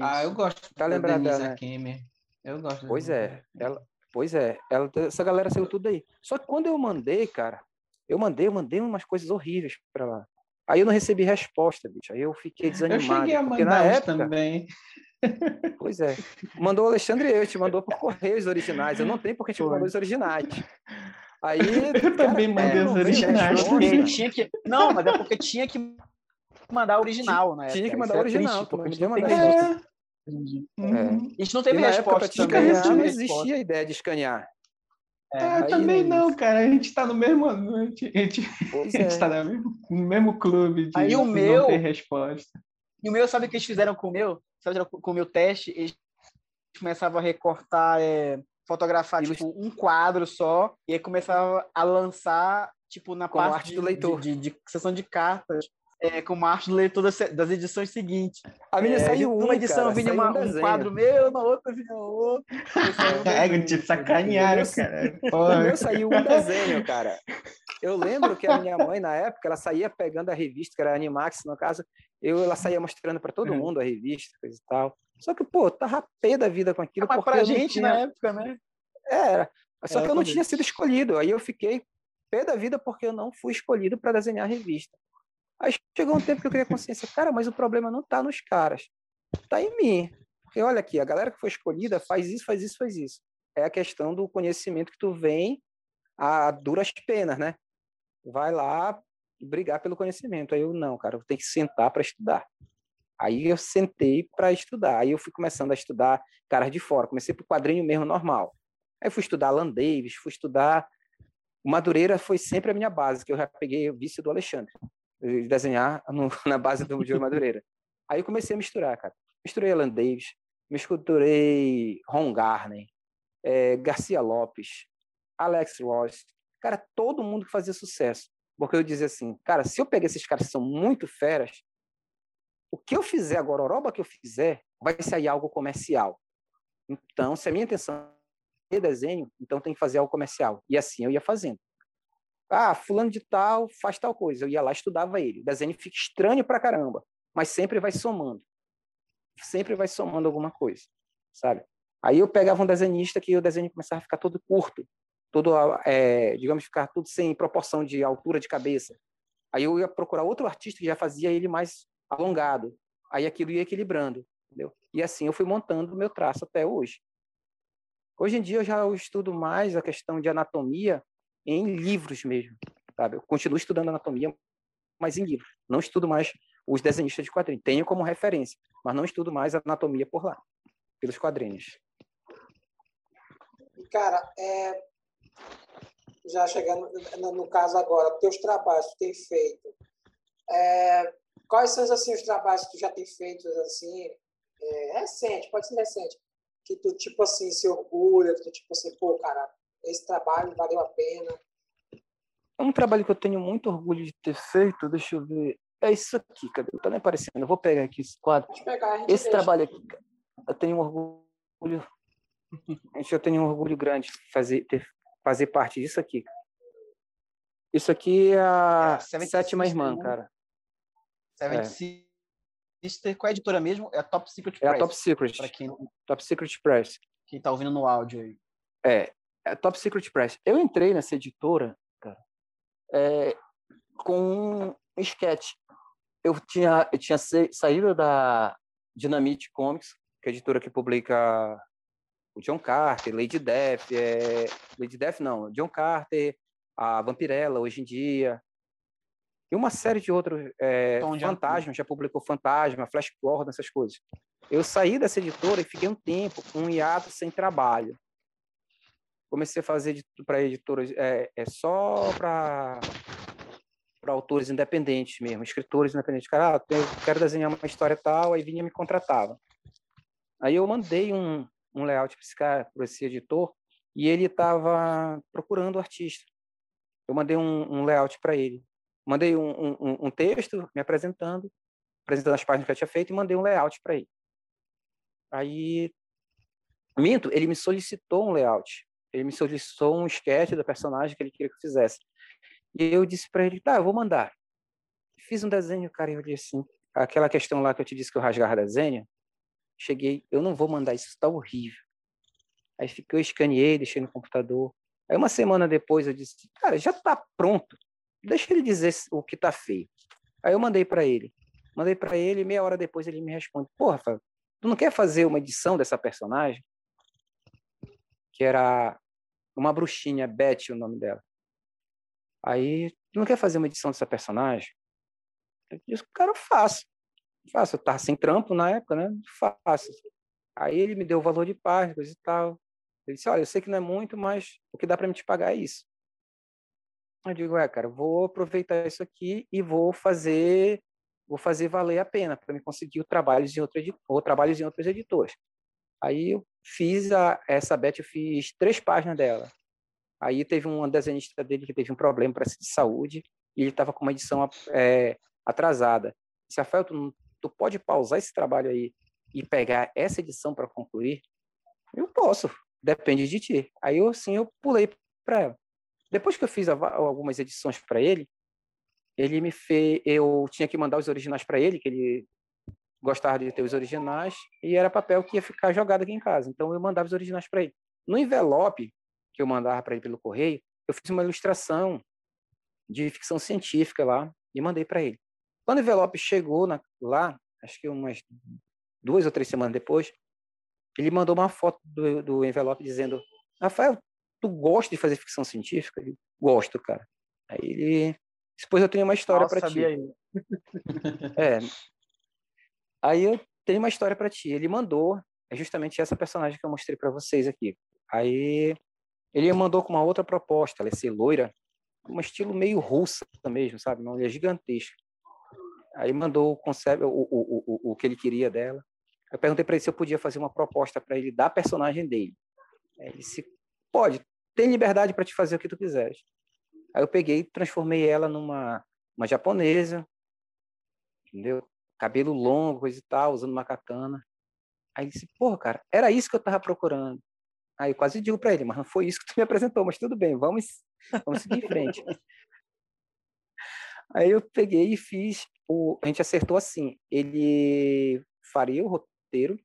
Ah, eu gosto Tá da lembrada, Denise né? Akemi. Eu gosto pois é ela pois é ela essa galera saiu tudo aí só que quando eu mandei cara eu mandei eu mandei umas coisas horríveis para lá aí eu não recebi resposta bicho aí eu fiquei Eu desanimado cheguei a porque mandar época também. pois é mandou o Alexandre eu te mandou por correios originais eu não tenho porque te mandou os originais aí Eu também mandei não os originais. resposta. Tinha que... Não, mas é porque tinha que mandar original, né? tinha que mandar é original triste, porque mandar resposta. É, Uhum. A gente não teve E época, resposta te também. escanear, não existia a ideia de escanear. É, eu Aí- também não, cara. A gente tá no mesmo. A gente, a gente, Pois a gente é. tá no mesmo, no mesmo clube de Aí o não meu- ter resposta. E o meu, sabe o que eles fizeram com o meu? Sabe o que com o meu teste? Eles começavam a recortar, é, fotografar, tipo, um quadro só, e aí começava a lançar, tipo, na Como parte do leitor. De, de, de sessão de cartas, é, como arte do leitor das, das edições seguintes. A menina É, saiu um, numa edição cara, vinha uma- um um desenho. quadro meu, na outra vinha um É, desenho. te sacanearam, cara. O meu saiu um desenho, cara. Eu lembro que a minha mãe, na época, ela saía pegando a revista, que era a Animax, no caso, eu, ela saía mostrando para todo Uhum. mundo a revista, coisa e tal. Só que, pô, tava pé da vida com aquilo. Mas porque pra gente, tinha... na época, né? Era. Só É, que eu não tinha sido escolhido. Aí eu fiquei pé da vida porque eu não fui escolhido para desenhar a revista. Aí chegou um tempo que eu criei consciência, cara, mas o problema não tá nos caras, tá em mim. Porque olha aqui, a galera que foi escolhida faz isso, faz isso, faz isso. É a questão do conhecimento que tu vem a duras penas, né? Vai lá brigar pelo conhecimento. Aí eu, não, cara, eu tenho que sentar para estudar. Aí eu sentei para estudar. Aí eu fui começando a estudar caras de fora. Comecei por quadrinho mesmo normal. Aí fui estudar Alan Davis, fui estudar. O Madureira foi sempre a minha base, que eu já peguei o vício do Alexandre, de desenhar no- na base do Diogo Madureira. Aí eu comecei a misturar, cara. Misturei Alan Davis, misturei Ron Garner, eh, Garcia Lopes, Alex Ross. Cara, todo mundo que fazia sucesso. Porque eu dizia assim, cara, se eu pegar esses caras que são muito feras, o que eu fizer agora, a oroba que eu fizer, vai sair algo comercial. Então, se a minha intenção é desenho, então tem que fazer algo comercial. E assim eu ia fazendo. Ah, fulano de tal faz tal coisa. Eu ia lá, estudava ele. O desenho fica estranho pra caramba, mas sempre vai somando. Sempre vai somando alguma coisa, sabe? Aí eu pegava um desenhista que o desenho começava a ficar todo curto, todo, é, digamos, ficar tudo sem proporção de altura de cabeça. Aí eu ia procurar outro artista que já fazia ele mais alongado. Aí aquilo ia equilibrando, entendeu? E assim eu fui montando o meu traço até hoje. Hoje em dia eu já estudo mais a questão de anatomia em livros mesmo, sabe? Eu continuo estudando anatomia, mas em livros. Não estudo mais os desenhistas de quadrinhos. Tenho como referência, mas não estudo mais anatomia por lá, pelos quadrinhos. Cara, é, já chegando no, caso agora, teus trabalhos que tem feito, é, quais são assim, os trabalhos que tu já tem feito assim, é, recente, pode ser recente, que tu tipo assim se orgulha, que tu tipo assim, pô, cara, esse trabalho valeu a pena. É um trabalho que eu tenho muito orgulho de ter feito, deixa eu ver. É isso aqui, cadê? Não tá nem aparecendo. Eu vou pegar aqui esse quadro. Pegar, a gente Esse deixa. trabalho aqui, eu tenho um orgulho. Gente, eu tenho um orgulho grande de fazer, ter, fazer parte disso aqui. Isso aqui é a É, Seventh sétima irmã, né? cara. Seven É. Sister, qual é a editora mesmo? É a Top Secret É a Press. Top Secret. Para quem, Top Secret Press. quem tá ouvindo no áudio aí. É, é Top Secret Press. Eu entrei nessa editora, cara, é, com um sketch. Eu tinha, eu tinha sa- saído da Dynamite Comics, que é a editora que publica o John Carter, Lady Death, é, Lady Death não, John Carter, a Vampirella, hoje em dia, e uma série de outros, é, Fantasma, já publicou Fantasma, Flash Gordon, essas coisas. Eu saí dessa editora e fiquei um tempo com um hiato sem trabalho comecei a fazer para editoras é, é só para para autores independentes mesmo, escritores independentes. Cara, ah, eu quero desenhar uma história tal, aí vinha e me contratava. Aí eu mandei um, um layout para esse cara, para esse editor, e ele estava procurando artista. Eu mandei um, um layout para ele. Mandei um, um, um texto me apresentando, apresentando as páginas que eu tinha feito, e mandei um layout para ele. Aí, minto, ele me solicitou um layout ele me solicitou um sketch do personagem que ele queria que eu fizesse. E eu disse para ele, tá, eu vou mandar. Fiz um desenho, cara, e eu disse assim, aquela questão lá que eu te disse que eu rasgava desenho, cheguei, eu não vou mandar isso, está horrível. Aí fiquei, eu escaneei, deixei no computador. Aí uma semana depois eu disse, cara, já tá pronto, deixa ele dizer o que tá feio. Aí eu mandei para ele. Mandei para ele, meia hora depois ele me responde, pô, Rafael, tu não quer fazer uma edição dessa personagem? Que era uma bruxinha, Beth, o nome dela. Aí, tu não quer fazer uma edição dessa personagem? Eu disse, cara, eu faço. Faço, eu tava sem trampo na época, né? Faço. Aí ele me deu o valor de coisa e tal. Ele disse, olha, eu sei que não é muito, mas o que dá para me te pagar é isso. Eu digo, é, cara, vou aproveitar isso aqui e vou fazer vou fazer valer a pena para me conseguir o trabalhos em outra ou trabalhos em outras editoras. Aí eu fiz a, essa Beth, eu fiz três páginas dela. Aí teve um desenhista dele que teve um problema para de saúde e ele estava com uma edição é, atrasada. Disse, Rafael, tu, tu pode pausar esse trabalho aí e pegar essa edição para concluir? Eu posso, depende de ti. Aí eu assim eu pulei para ela. Depois que eu fiz algumas edições para ele, ele me fez, eu tinha que mandar os originais para ele, que ele gostava de ter os originais, e era papel que ia ficar jogado aqui em casa. Então eu mandava os originais para ele. No envelope que eu mandava para ele pelo correio, eu fiz uma ilustração de ficção científica lá e mandei para ele. Quando o envelope chegou na, lá, acho que umas duas ou três semanas depois, ele mandou uma foto do, do envelope dizendo: Rafael, tu gosta de fazer ficção científica? Eu gosto, cara. Aí ele depois eu tenho uma história para ti. é. Aí eu tenho uma história para ti. Ele mandou, é justamente essa personagem que eu mostrei para vocês aqui. Aí ele mandou com uma outra proposta, ela é ser loira, um estilo meio russa mesmo, sabe? Não, é gigantesca. Aí mandou o, o, o, o, o que ele queria dela. Eu perguntei para ele se eu podia fazer uma proposta para ele da personagem dele. Ele disse: pode, tem liberdade para te fazer o que tu quiseres. Aí eu peguei e transformei ela numa uma japonesa, entendeu? Cabelo longo, coisa e tal, usando uma katana. Aí ele disse, porra, cara, era isso que eu tava procurando. Aí eu quase digo para ele, mas não foi isso que tu me apresentou, mas tudo bem, vamos, vamos seguir em frente. Aí eu peguei e fiz, o, a gente acertou assim, ele faria o roteiro,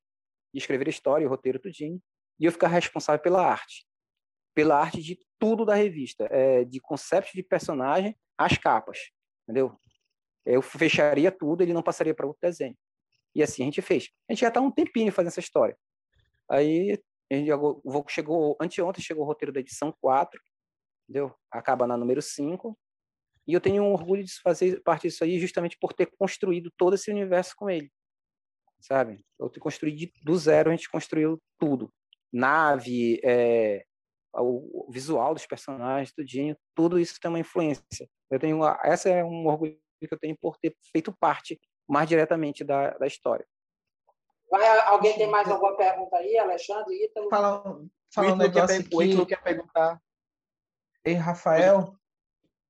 escrever a história, o roteiro tudinho, e eu ficar responsável pela arte pela arte de tudo da revista, é, de conceito de personagem às capas, entendeu? Eu fecharia tudo, ele não passaria para outro desenho. E assim a gente fez. A gente já está um tempinho fazendo essa história. Aí gente chegou, anteontem chegou o roteiro da edição 4, entendeu? Acaba na número 5. E eu tenho um orgulho de fazer parte disso aí justamente por ter construído todo esse universo com ele. Sabe? Eu ter construído do zero, a gente construiu tudo. Nave, é, o visual dos personagens, tudinho, tudo isso tem uma influência. Eu tenho essa é um orgulho que eu tenho por ter feito parte mais diretamente da, da história. Vai, alguém tem mais alguma pergunta aí, Alexandre? Ítalo? Fala, fala um negócio quer, aqui. O quer perguntar. Ei, Rafael,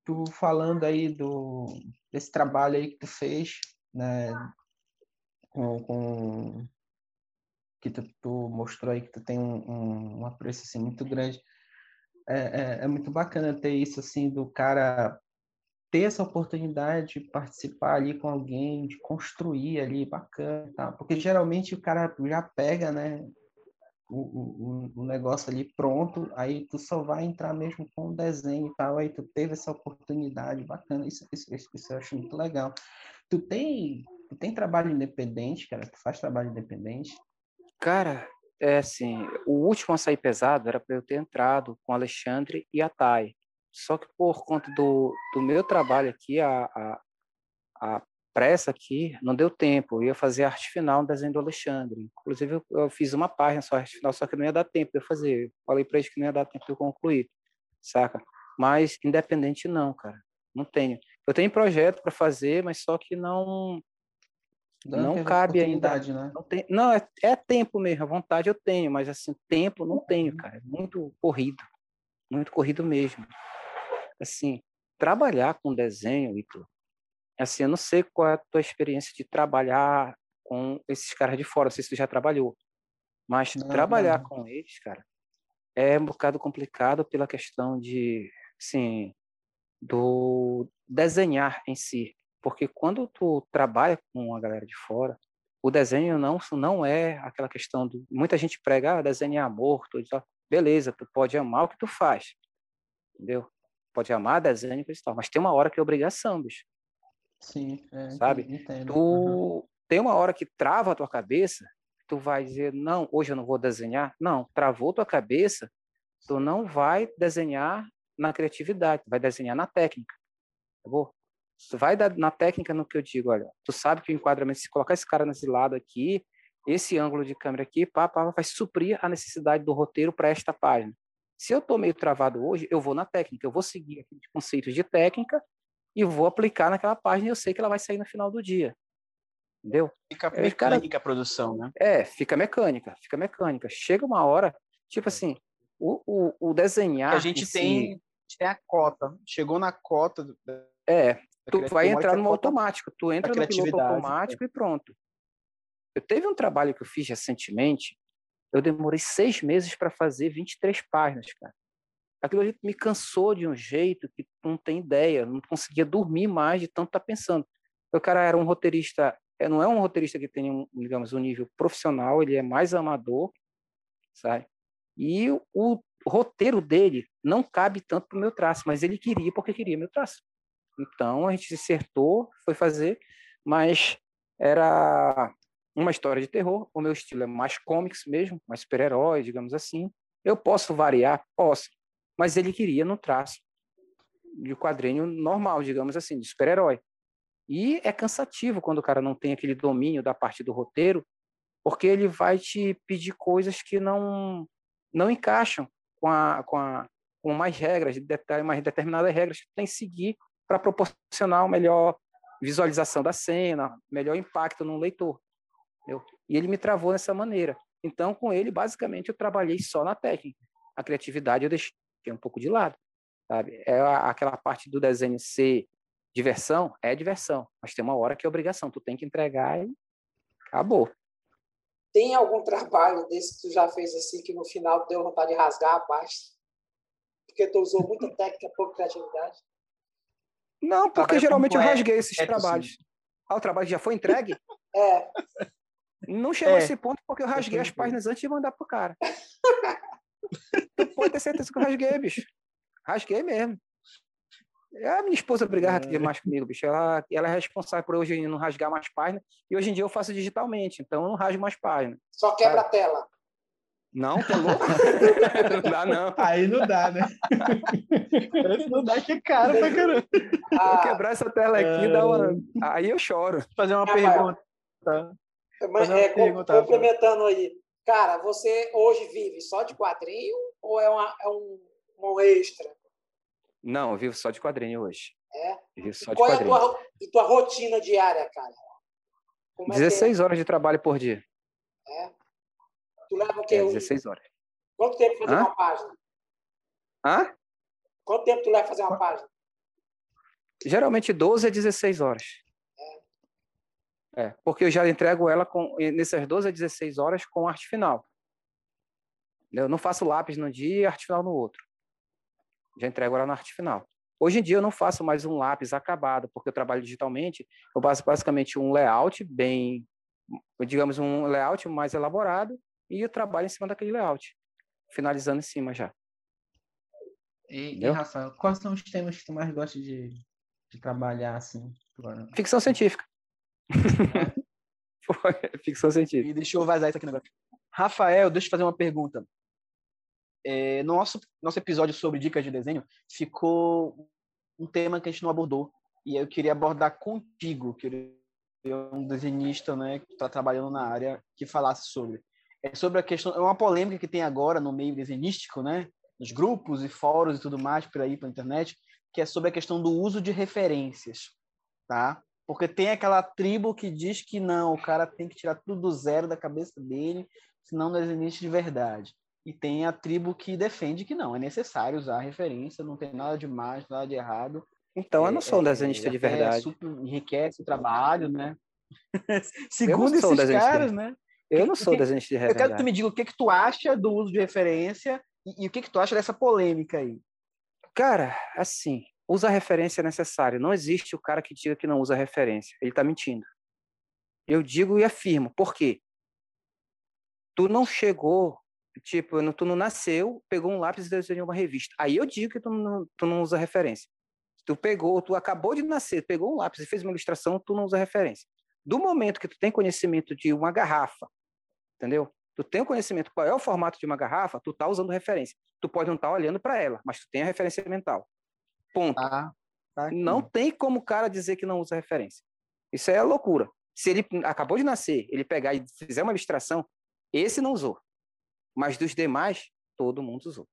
tu falando aí do, desse trabalho aí que tu fez, né, com, com que tu, tu, mostrou aí que tu tem um, um, um apreço assim, muito grande. É, é, é, muito bacana ter isso assim do cara ter essa oportunidade de participar ali com alguém, de construir ali, bacana, tá? Porque geralmente o cara já pega, né, o, o, o negócio ali pronto, aí tu só vai entrar mesmo com o desenho e tal, aí tu teve essa oportunidade, bacana, isso, isso, isso, eu acho muito legal. Tu tem, tu tem trabalho independente, cara? Tu faz trabalho independente? Cara, é assim, o último a sair pesado era para eu ter entrado com Alexandre e a Thay. Só que por conta do, do meu trabalho aqui, a, a, a pressa aqui, não deu tempo. Eu ia fazer a arte final no desenho do Alexandre. Inclusive, eu, eu fiz uma página só arte final, só que não ia dar tempo de eu fazer. Eu falei para eles que não ia dar tempo de eu concluir, saca? Mas independente não, cara. Não tenho. Eu tenho projeto para fazer, mas só que não não cabe ainda. Né? Não, tem, não é, é tempo mesmo, a vontade eu tenho, mas assim, tempo não tenho, cara. É muito corrido. Muito corrido mesmo. Assim, trabalhar com desenho, Ito, assim, eu não sei qual é a tua experiência de trabalhar com esses caras de fora, não sei se tu já trabalhou. Mas não, trabalhar não. com eles, cara, é um bocado complicado pela questão de, assim, do desenhar em si. Porque quando tu trabalha com a galera de fora, o desenho não, não é aquela questão do. Muita gente prega, ah, desenho é amor, tudo. Beleza, tu pode amar o que tu faz. Entendeu? Pode amar desenho e tal. Mas tem uma hora que é obrigação, bicho. Sim, é, sabe? Entendo. Tu uhum. tem uma hora que trava a tua cabeça, tu vai dizer, não, hoje eu não vou desenhar. Não, travou tua cabeça, tu não vai desenhar na criatividade, tu vai desenhar na técnica. Tá bom? Tu vai dar, na técnica no que eu digo, olha, tu sabe que o enquadramento, se colocar esse cara nesse lado aqui, esse ângulo de câmera aqui, pá, pá, vai suprir a necessidade do roteiro para esta página. Se eu estou meio travado hoje, eu vou na técnica, eu vou seguir aqueles conceitos de técnica e vou aplicar naquela página e eu sei que ela vai sair no final do dia. Entendeu? Fica mecânica cara, a produção, né? É, fica mecânica, fica mecânica. Chega uma hora, tipo assim, o, o, o desenhar. a gente tem, si, tem a cota. Chegou na cota. é, tu vai entrar no automático. Tu entra no piloto automático é. e pronto. Eu teve um trabalho que eu fiz recentemente eu demorei seis meses para fazer 23 páginas, cara. Aquilo ali me cansou de um jeito que não tem ideia, não conseguia dormir mais de tanto estar tá pensando. O cara era um roteirista, é, não é um roteirista que tem, um, digamos, um nível profissional, ele é mais amador, sabe? E o, o roteiro dele não cabe tanto para o meu traço, mas ele queria porque queria meu traço. Então a gente se acertou, foi fazer, mas era uma história de terror. O meu estilo é mais comics mesmo, mais super-herói, digamos assim. Eu posso variar? Posso. Mas ele queria no traço de quadrinho normal, digamos assim, de super-herói. E é cansativo quando o cara não tem aquele domínio da parte do roteiro, porque ele vai te pedir coisas que não não encaixam com, a, com, a, com mais regras, mais determinadas regras que tem que seguir para proporcionar uma melhor visualização da cena, melhor impacto no leitor. Entendeu? E ele me travou dessa maneira. Então, com ele, basicamente, eu trabalhei só na técnica. A criatividade eu deixei um pouco de lado. Sabe? É aquela parte do desenho ser diversão, é diversão. Mas tem uma hora que é obrigação. Tu tem que entregar e acabou. Tem algum trabalho desse que tu já fez assim, que no final deu vontade de rasgar a parte? Porque tu usou muita técnica, pouca criatividade? Não, porque geralmente eu rasguei esses é trabalhos. Ah, o trabalho já foi entregue? É. Não chegou é. a esse ponto porque eu rasguei as páginas antes de mandar pro cara. tu pode ter certeza que eu rasguei, bicho. Rasguei mesmo. A minha esposa brigava é. mais comigo, bicho. Ela, ela é responsável por hoje não rasgar mais páginas. E hoje em dia eu faço digitalmente, então eu não rasgo mais páginas. Só quebra a tela. Não, tá louco? não dá, não. Aí não dá, né? não dá que caro pra caramba. Ah, quebrar essa tela aqui, é... dá uma... aí eu choro. Fazer uma pergunta. Mas é, complementando aí, cara, você hoje vive só de quadrinho ou é, uma, é um, um extra? Não, eu vivo só de quadrinho hoje. É? vivo só e qual de quadrinho. é a tua, e tua rotina diária, cara? Como 16 é horas de trabalho por dia. É? Tu leva o quê? É, 16 horas. Quanto tempo fazer Hã? uma página? Hã? Quanto tempo tu leva fazer uma página? Geralmente 12 a 16 horas. É, porque eu já entrego ela com, nessas 12 a 16 horas com arte final. Eu não faço lápis no dia e arte final no outro. Já entrego ela na arte final. Hoje em dia eu não faço mais um lápis acabado, porque eu trabalho digitalmente. Eu faço basicamente um layout bem, digamos, um layout mais elaborado e eu trabalho em cima daquele layout, finalizando em cima já. E, e Rafael, quais são os temas que tu mais gosta de, de trabalhar assim? Ficção científica. Ficção científica. E deixa eu vazar isso aqui negócio. Rafael, deixa eu fazer uma pergunta. É, nosso, nosso episódio sobre dicas de desenho ficou um tema que a gente não abordou. E eu queria abordar contigo, que é um desenhista né, que está trabalhando na área, que falasse sobre. É sobre a questão, é uma polêmica que tem agora no meio desenhístico, né? Nos grupos e fóruns e tudo mais por aí pela internet, que é sobre a questão do uso de referências, tá? Porque tem aquela tribo que diz que não, o cara tem que tirar tudo do zero da cabeça dele, senão não existe de verdade. E tem a tribo que defende que não, é necessário usar a referência, não tem nada de mais, nada de errado. Então eu não sou um é, desenhista é, de verdade. Super, enriquece o trabalho, né? Segundo esses caras, né? Eu não sou desenhista de verdade. Eu quero que tu me diga o que, que tu acha do uso de referência e, e o que, que tu acha dessa polêmica aí. Cara, assim, usa referência necessária. Não existe o cara que diga que não usa referência. Ele está mentindo. Eu digo e afirmo. Por quê? Tu não chegou, tipo, tu não nasceu, pegou um lápis e desenhou uma revista. Aí eu digo que tu não, tu não usa referência. Tu pegou, tu acabou de nascer, pegou um lápis e fez uma ilustração, tu não usa referência. Do momento que tu tem conhecimento de uma garrafa, entendeu? Tu tem o conhecimento qual é o formato de uma garrafa, tu tá usando referência. Tu pode não estar tá olhando para ela, mas tu tem a referência mental. Ponto. Ah, Tá não tem como o cara dizer que não usa referência. Isso é loucura. Se ele acabou de nascer, ele pegar e fizer uma ilustração, esse não usou. Mas dos demais, todo mundo usou.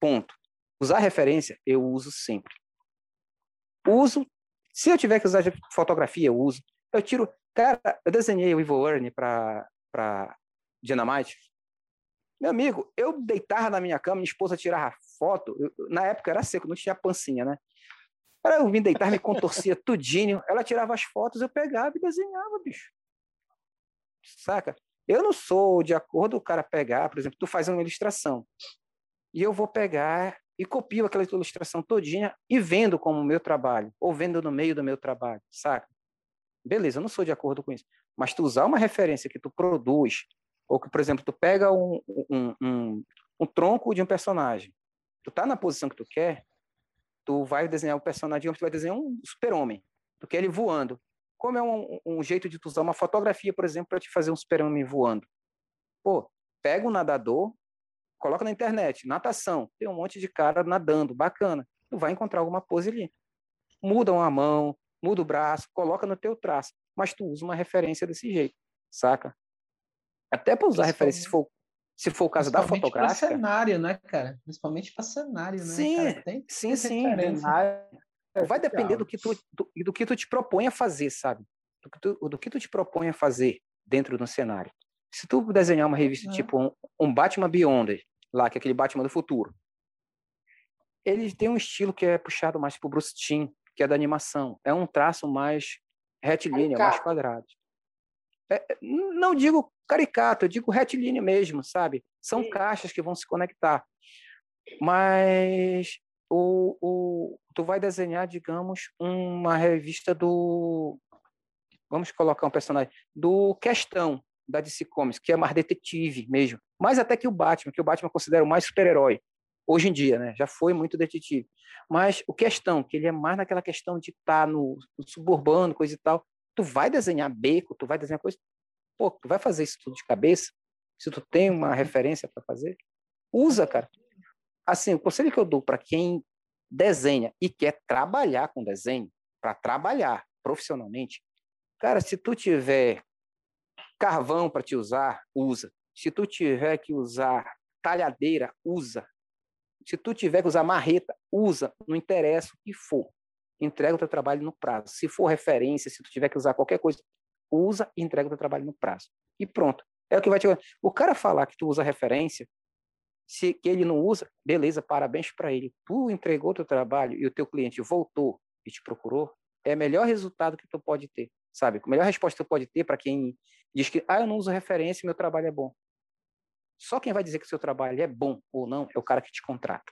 Ponto. Usar referência, eu uso sempre. Uso. Se eu tiver que usar fotografia, eu uso. Eu tiro. Cara, eu desenhei o Evil Ernie para Dynamite. Meu amigo, eu deitava na minha cama, minha esposa tirava foto. Eu, na época era seco, não tinha pancinha, né? Aí eu vim deitar, me contorcia tudinho. Ela tirava as fotos, eu pegava e desenhava, bicho. Saca? Eu não sou de acordo o cara pegar, por exemplo, tu faz uma ilustração e eu vou pegar e copio aquela ilustração todinha e vendo como meu trabalho, ou vendo no meio do meu trabalho, saca? Beleza, eu não sou de acordo com isso. Mas tu usar uma referência que tu produz, ou que, por exemplo, tu pega um, um, um, um tronco de um personagem, tu tá na posição que tu quer, tu vai desenhar o um personagem, tu vai desenhar um super-homem, tu quer ele voando. Como é um, um, jeito de tu usar uma fotografia, por exemplo, para te fazer um super-homem voando? Pô, pega um nadador, coloca na internet, natação, tem um monte de cara nadando, bacana. Tu vai encontrar alguma pose ali. Muda uma mão, muda o braço, coloca no teu traço, mas tu usa uma referência desse jeito, saca? Até para usar referência, se for, se for o caso da fotográfica. Para cenário, né, cara? Principalmente para cenário, né? Sim, cara, tem sim, sim. Vai depender do que, tu, do, do, que tu te propõe a fazer, sabe? Do que, tu, do que tu te propõe a fazer dentro do cenário. Se tu desenhar uma revista é. tipo um, um Batman Beyond, lá, que é aquele Batman do futuro, ele tem um estilo que é puxado mais pro Bruce Timm, que é da animação. É um traço mais retilíneo, mais quadrado. É, não digo caricato, eu digo retilíneo mesmo, sabe? São Sim. caixas que vão se conectar. Mas o, o, tu vai desenhar, digamos, uma revista do. Vamos colocar um personagem. Do Questão, da DC Comics, que é mais detetive mesmo. Mais até que o Batman, que o Batman considera o mais super-herói hoje em dia, né? Já foi muito detetive. Mas o questão, que ele é mais naquela questão de estar tá no, no, suburbano, coisa e tal. Tu vai desenhar beco, tu vai desenhar coisa. Pô, tu vai fazer isso tudo de cabeça? Se tu tem uma referência para fazer, usa, cara. Assim, o conselho que eu dou para quem desenha e quer trabalhar com desenho, para trabalhar profissionalmente, cara, se tu tiver carvão para te usar, usa. Se tu tiver que usar talhadeira, usa. Se tu tiver que usar marreta, usa, não interessa o que for. Entrega o teu trabalho no prazo. Se for referência, se tu tiver que usar qualquer coisa, usa e entrega o teu trabalho no prazo. E pronto. É o que vai te. O cara falar que tu usa referência, se que ele não usa, beleza, parabéns para ele. Tu entregou o teu trabalho e o teu cliente voltou e te procurou, é o melhor resultado que tu pode ter, sabe? A melhor resposta que tu pode ter para quem diz que, ah, eu não uso referência, meu trabalho é bom. Só quem vai dizer que o seu trabalho é bom ou não é o cara que te contrata.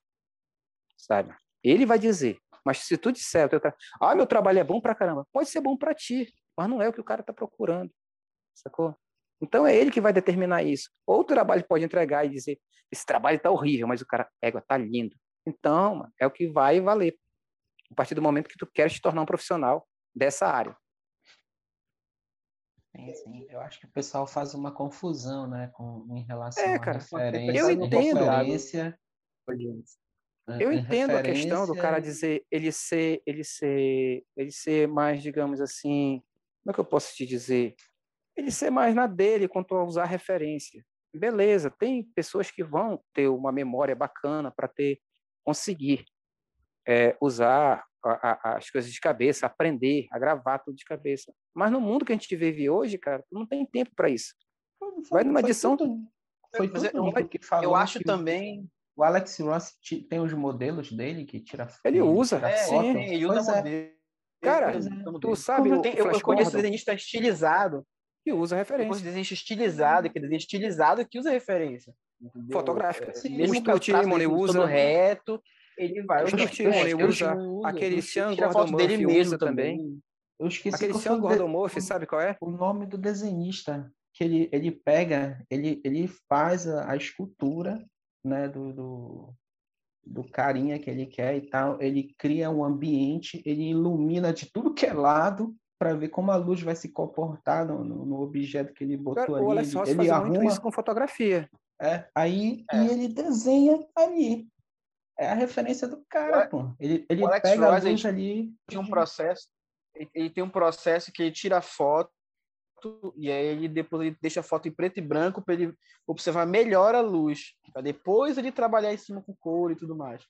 Sabe? Ele vai dizer. Mas se tu disser, tra... ah, meu trabalho é bom pra caramba, pode ser bom para ti, mas não é o que o cara está procurando. Sacou? Então é ele que vai determinar isso. Ou o trabalho pode entregar e dizer, esse trabalho está horrível, mas o cara, égua, tá lindo. Então, mano, é o que vai valer. A partir do momento que tu queres te tornar um profissional dessa área. Sim. Eu acho que o pessoal faz uma confusão, né, com, em relação é, cara, referência. Eu entendo. Referência, eu entendo a questão do cara dizer ele ser, ele ser, ele ser mais, digamos assim, como é que eu posso te dizer? Ele ser mais na dele quanto a usar referência. Beleza, tem pessoas que vão ter uma memória bacana para ter conseguir é, usar a, a, as coisas de cabeça, aprender a gravar tudo de cabeça. Mas no mundo que a gente vive hoje, cara, não tem tempo para isso. Foi, Vai numa edição. Tudo, foi tudo eu, eu acho que também. O Alex Ross tem os modelos dele que tira Ele usa, tira é, foto. ele usa é. modelo. Cara, tu sabe, eu, tem, eu, eu conheço desenhista estilizado que usa referência. Eu conheço desenhista estilizado, que é desenho estilizado que usa referência. Entendeu? Fotográfica. Sim, Mesmo o Timone usa reto, ele vai. O Timone usa aquele Sean Gordon dele mesmo também. Eu esqueci aquele Sean Gordon Murphy, sabe qual é? O nome do desenhista que ele, ele pega, ele, ele faz a, a escultura né, do, do, do carinha que ele quer e tal, ele cria um ambiente, ele ilumina de tudo que é lado para ver como a luz vai se comportar no, no, no objeto que ele botou Cara, ali. O Alex Ross ele, ele arruma isso com fotografia. É, aí é. e ele desenha ali. é a referência do cara, O- pô. Ele, ele o Alex pega a Ross, luz ali. Tem um processo, ele- ele tem um processo que ele tira a foto e aí ele depois ele deixa a foto em preto e branco para ele observar melhor a luz, para depois ele trabalhar em cima com cor e tudo mais.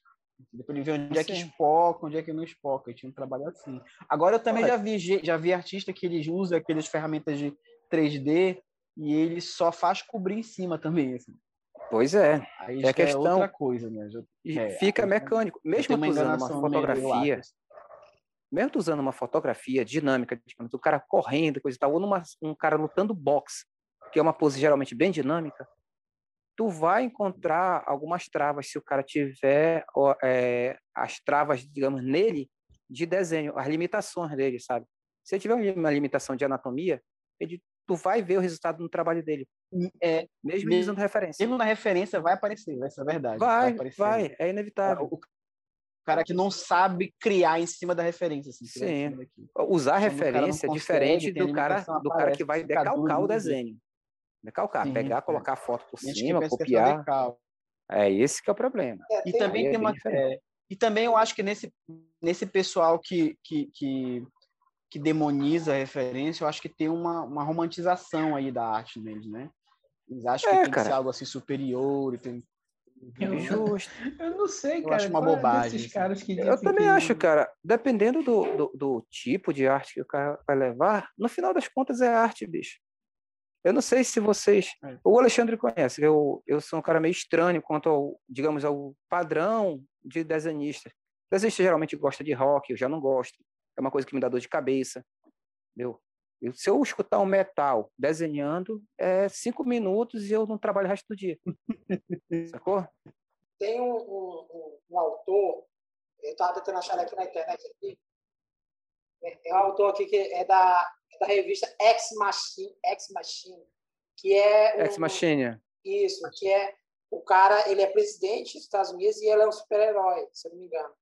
Depois ele vê onde é que Sim. espoca, onde é que não espoca. Ele tinha um trabalho assim. Agora eu também Olha. já vi, já vi artista que eles usam aquelas ferramentas de 3D e ele só faz cobrir em cima também. Assim. Pois é. Aí É questão- outra coisa, né? Já- E É, fica mecânico. Mesmo usando uma fotografia, lápis. Mesmo tu usando uma fotografia dinâmica, digamos, o cara correndo, coisa e tal, ou numa, um cara lutando boxe, que é uma pose geralmente bem dinâmica, tu vai encontrar algumas travas se o cara tiver ó, é, as travas, digamos, nele de desenho, as limitações dele, sabe? Se ele tiver uma limitação de anatomia, ele, tu vai ver o resultado no trabalho dele, É, mesmo Mesmo- usando referência. mesmo na referência vai aparecer, essa é a verdade. Vai, aparecer. vai, é inevitável. O cara que não sabe criar em cima da referência. Assim, Sim. Usar Quando o cara não referência é diferente tem do cara, do cara que vai decalcar o dúvida. desenho. Decalcar, Sim, pegar, é. colocar a foto por Tem que cima, que é copiar. É esse que é o problema. É, E tem- também é tem uma. e também eu acho que nesse, nesse pessoal que, que, que, que demoniza a referência, eu acho que tem uma, uma romantização aí da arte neles, né? Eles acham que É, tem que cara. ser algo assim superior e tem. Eu- Justo. Eu não sei, Eu cara. acho uma qual é bobagem, assim. caras que Eu também que- acho, cara, dependendo do, do, do tipo de arte que o cara vai levar, no final das contas é arte, bicho. Eu não sei se vocês. É. O Alexandre conhece, eu, eu sou um cara meio estranho quanto ao, digamos, ao padrão de desenhista. Desenhista geralmente gosta de rock, eu já não gosto. É uma coisa que me dá dor de cabeça. Entendeu? Se eu escutar um metal desenhando, é cinco minutos e eu não trabalho o resto do dia. Sacou? tem um, um- um- autor, eu estava tentando achar ele aqui na internet, aqui, é, é um autor aqui que é da, é da revista Ex Machine, Ex Machine que é um, Ex Machina. isso, que é o cara, ele é presidente dos Estados Unidos e ele é um super-herói, se eu não me engano.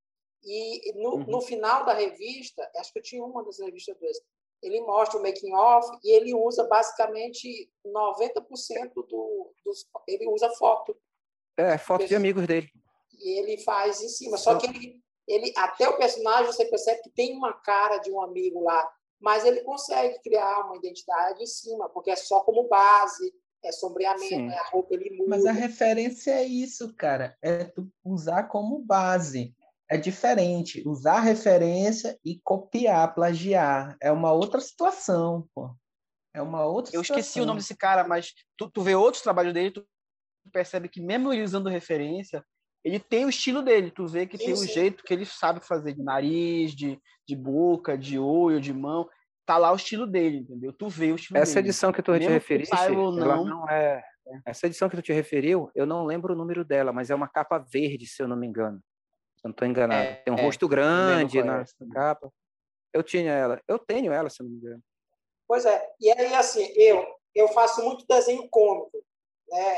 E no, Uhum. no final da revista, acho que eu tinha uma das revistas desse, ele mostra o making off e ele usa basicamente 90% do, dos ele usa foto É, foto de amigos dele. e ele faz em cima. Só que ele, ele até o personagem você percebe que tem uma cara de um amigo lá, mas ele consegue criar uma identidade em cima, porque é só como base, é sombreamento, Sim. é a roupa ele muda. Mas a referência é isso, cara. É tu usar como base. É diferente. Usar referência e copiar, plagiar. É uma outra situação, pô. É uma outra Eu situação. esqueci o nome desse cara, mas tu, tu vê outros trabalhos dele, tu percebe que mesmo ele usando referência, ele tem o estilo dele. Tu vê que Sim, tem o sim. jeito que ele sabe fazer de nariz, de, de boca, de olho, de mão. Tá lá o estilo dele, entendeu? Tu vê o estilo Essa dele. edição que tu te Mesmo que referiste, saiba ou ela não. não é. Essa edição que tu te referiu, eu não lembro o número dela, mas é uma capa verde, se eu não me engano. Se não estou enganado. É, Tem um é, rosto grande na capa. Eu tinha ela. Eu tenho ela, se não me engano. Pois é. E aí, assim, eu, eu faço muito desenho cômico. Né?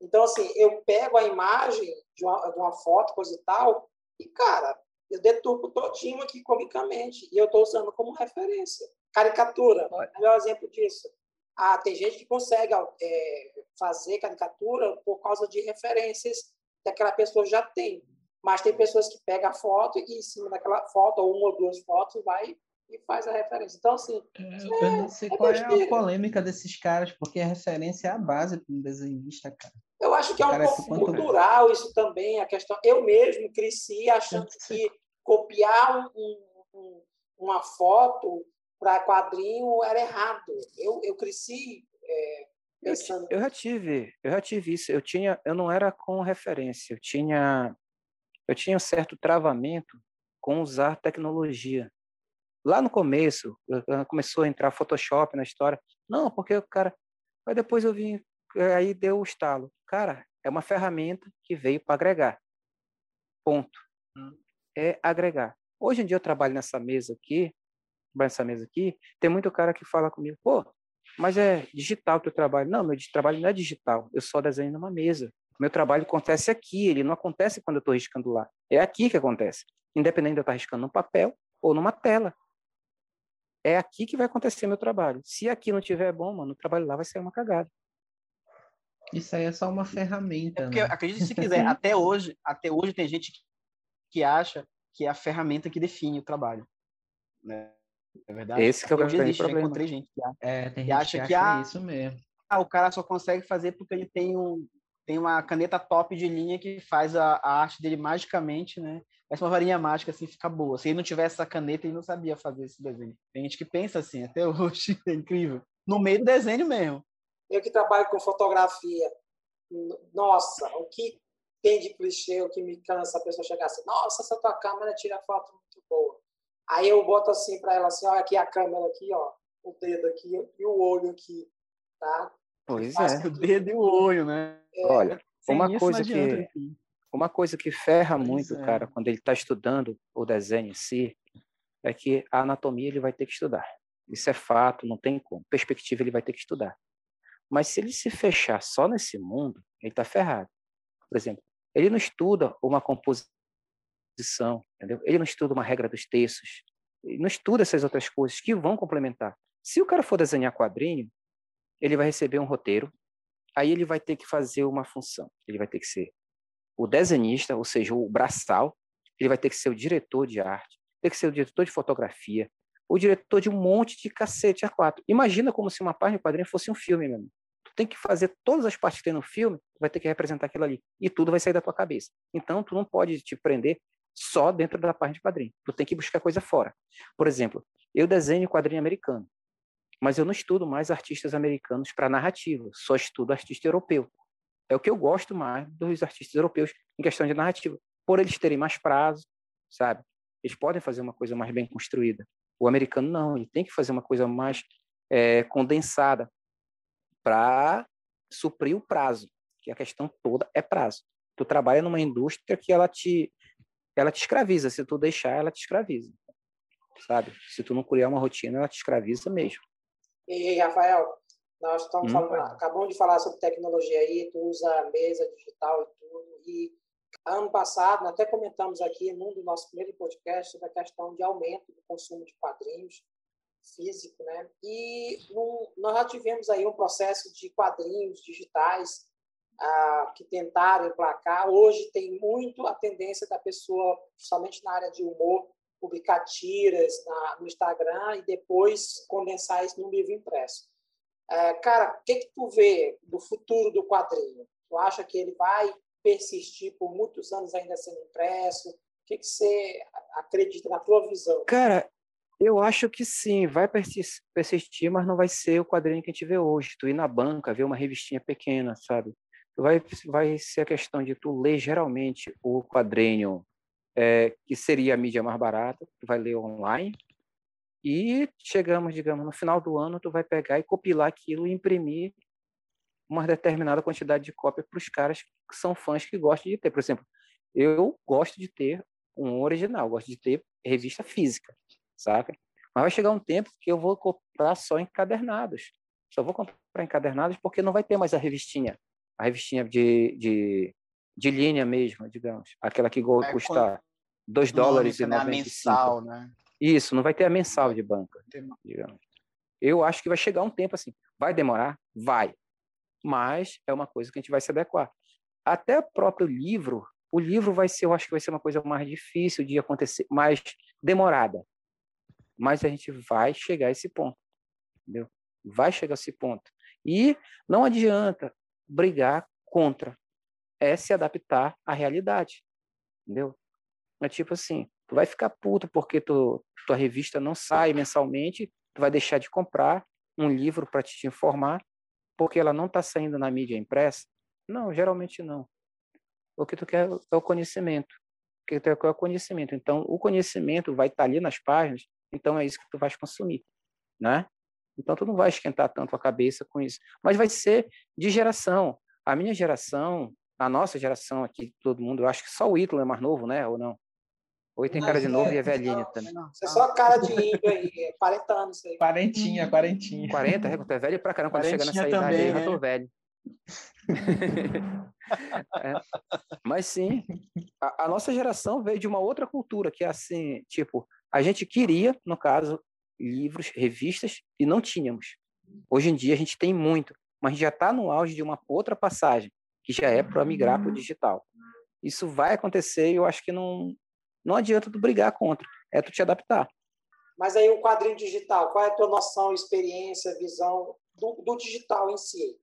Então, assim, eu pego a imagem de uma, de uma foto, coisa e tal, e, cara, eu deturpo todinho aqui comicamente. E eu estou usando como referência. Caricatura, Olha. melhor exemplo disso. Ah, tem gente que consegue é, fazer caricatura por causa de referências que aquela pessoa já tem. Mas tem pessoas que pegam a foto e em cima daquela foto, ou uma ou duas fotos, vai e faz a referência. Então, assim, Eu, eu não sei é qual é a besteira. polêmica desses caras, porque a referência é a base para um desenhista, cara. eu acho que é um Cara, pouco quanto- cultural isso também, a questão. Eu mesmo cresci achando que copiar um- um- uma foto para quadrinho era errado. Eu, eu cresci é, Eu, pensando. eu já tive, eu já tive isso. Eu tinha, eu não era com referência. Eu tinha, eu tinha um certo travamento com usar tecnologia. Lá no começo, começou a entrar Photoshop na história. Não, porque o cara. Aí depois eu vim, aí deu o estalo. Cara, é uma ferramenta que veio para agregar. Ponto. Hum. É agregar. Hoje em dia eu trabalho nessa mesa aqui, nessa mesa aqui, tem muito cara que fala comigo, pô, mas é digital teu trabalho. Não, meu trabalho não é digital. Eu só desenho numa mesa. Meu trabalho acontece aqui, ele não acontece quando eu estou riscando lá. É aqui que acontece. Independente de eu estar riscando num papel ou numa tela. É aqui que vai acontecer meu trabalho. Se aqui não tiver bom, mano, o trabalho lá vai ser uma cagada. Isso aí é só uma ferramenta. É porque, né? acredite se quiser, até hoje, até hoje tem gente que acha que é a ferramenta que define o trabalho. Né? É verdade? Esse que é o grande existe, problema. Já encontrei gente que, é, tem que gente acha que, que acha isso mesmo. Ah, o cara só consegue fazer porque ele tem, um, tem uma caneta top de linha que faz a, a arte dele magicamente, né? Essa uma varinha mágica, assim, fica boa. Se ele não tivesse essa caneta, ele não sabia fazer esse desenho. Tem gente que pensa assim, até hoje, é incrível. No meio do desenho mesmo. Eu que trabalho com fotografia, nossa, o que tem de clichê, o que me cansa a pessoa chegar assim, nossa, essa tua câmera tira foto muito boa. Aí eu boto assim para ela assim, olha aqui a câmera aqui, ó, o dedo aqui e o olho aqui, tá? Pois é. O dedo e o olho, né? É, Olha, uma coisa que uma coisa que ferra pois muito, é. cara, quando ele está estudando o desenho em si, é que a anatomia ele vai ter que estudar. Isso é fato, não tem como. Perspectiva ele vai ter que estudar. Mas se ele se fechar só nesse mundo, ele está ferrado. Por exemplo, ele não estuda uma composição, entendeu? Ele não estuda uma regra dos textos, ele não estuda essas outras coisas que vão complementar. Se o cara for desenhar quadrinho, ele vai receber um roteiro, aí ele vai ter que fazer uma função. Ele vai ter que ser o desenhista, ou seja, o braçal, ele vai ter que ser o diretor de arte, tem que ser o diretor de fotografia, o diretor de um monte de cacete a quatro. Imagina como se uma página de quadrinho fosse um filme mesmo. Tu tem que fazer todas as partes que tem no filme, tu vai ter que representar aquilo ali. E tudo vai sair da tua cabeça. Então, tu não pode te prender só dentro da página de quadrinho. Tu tem que buscar coisa fora. Por exemplo, eu desenho quadrinho americano, mas eu não estudo mais artistas americanos para narrativa, só estudo artista europeu. É o que eu gosto mais dos artistas europeus em questão de narrativa, por eles terem mais prazo, sabe? Eles podem fazer uma coisa mais bem construída. O americano não, ele tem que fazer uma coisa mais é, condensada para suprir o prazo, que a questão toda é prazo. Tu trabalha numa indústria que ela te ela te escraviza, se tu deixar, ela te escraviza. Sabe? Se tu não criar uma rotina, ela te escraviza mesmo. E Rafael, nós estamos hum. falando, acabamos de falar sobre tecnologia aí, tu usa mesa digital e tudo. E ano passado, até comentamos aqui num dos nossos primeiros podcasts sobre a questão de aumento do consumo de quadrinhos físico, né? E num, nós já tivemos aí um processo de quadrinhos digitais ah, que tentaram emplacar. Hoje tem muito a tendência da pessoa, somente na área de humor, publicar tiras na, no Instagram e depois condensar isso num livro impresso. É, cara, o que, que tu vê do futuro do quadrinho? Tu acha que ele vai persistir por muitos anos ainda sendo impresso? O que, que você acredita na tua visão? Cara, eu acho que sim, vai persistir, mas não vai ser o quadrinho que a gente vê hoje. Tu ir na banca, ver uma revistinha pequena, sabe? Vai, vai ser a questão de tu ler geralmente o quadrinho é, que seria a mídia mais barata, tu vai ler online, e chegamos, digamos, no final do ano, tu vai pegar e compilar aquilo e imprimir uma determinada quantidade de cópia para os caras que são fãs que gostam de ter. Por exemplo, eu gosto de ter um original, gosto de ter revista física, saca? Mas vai chegar um tempo que eu vou comprar só encadernados. Só vou comprar encadernados porque não vai ter mais a revistinha. A revistinha de, de, de linha mesmo, digamos. Aquela que é, custa 2 dólares e 95. Né, mensal, né? Isso, não vai ter a mensal de banca, digamos. Eu acho que vai chegar um tempo assim. Vai demorar? Vai. Mas é uma coisa que a gente vai se adequar. Até o próprio livro, o livro vai ser, eu acho que vai ser uma coisa mais difícil de acontecer, mais demorada. Mas a gente vai chegar a esse ponto, entendeu? Vai chegar a esse ponto. E não adianta brigar contra, é se adaptar à realidade, entendeu? É tipo assim, tu vai ficar puto porque tu, tua revista não sai mensalmente, tu vai deixar de comprar um livro para te informar porque ela não está saindo na mídia impressa? Não, geralmente não. O que tu quer é o conhecimento. O que tu quer é o conhecimento. Então, o conhecimento vai estar tá ali nas páginas, então é isso que tu vais consumir, né? Então, tu não vai esquentar tanto a cabeça com isso. Mas vai ser de geração. A minha geração, a nossa geração aqui, todo mundo, eu acho que só o Ítalo é mais novo, né? Ou não? Oi, tem cara de novo é, e é velhinha também. Você é só cara de índio aí, 40 anos aí. Quarentinha, quarentinha. 40, é, tu é velho pra caramba, quando chega nessa também, idade aí, eu já tô velho. é. Mas sim, a, a, nossa geração veio de uma outra cultura, que é assim, tipo, a gente queria, no caso, livros, revistas, e não tínhamos. Hoje em dia a gente tem muito, mas a gente já está no auge de uma outra passagem, que já é para migrar para o digital. Isso vai acontecer e eu acho que não, não adianta tu brigar contra, é tu te adaptar. Mas aí o quadrinho digital, qual é a tua noção, experiência, visão do, do digital em si?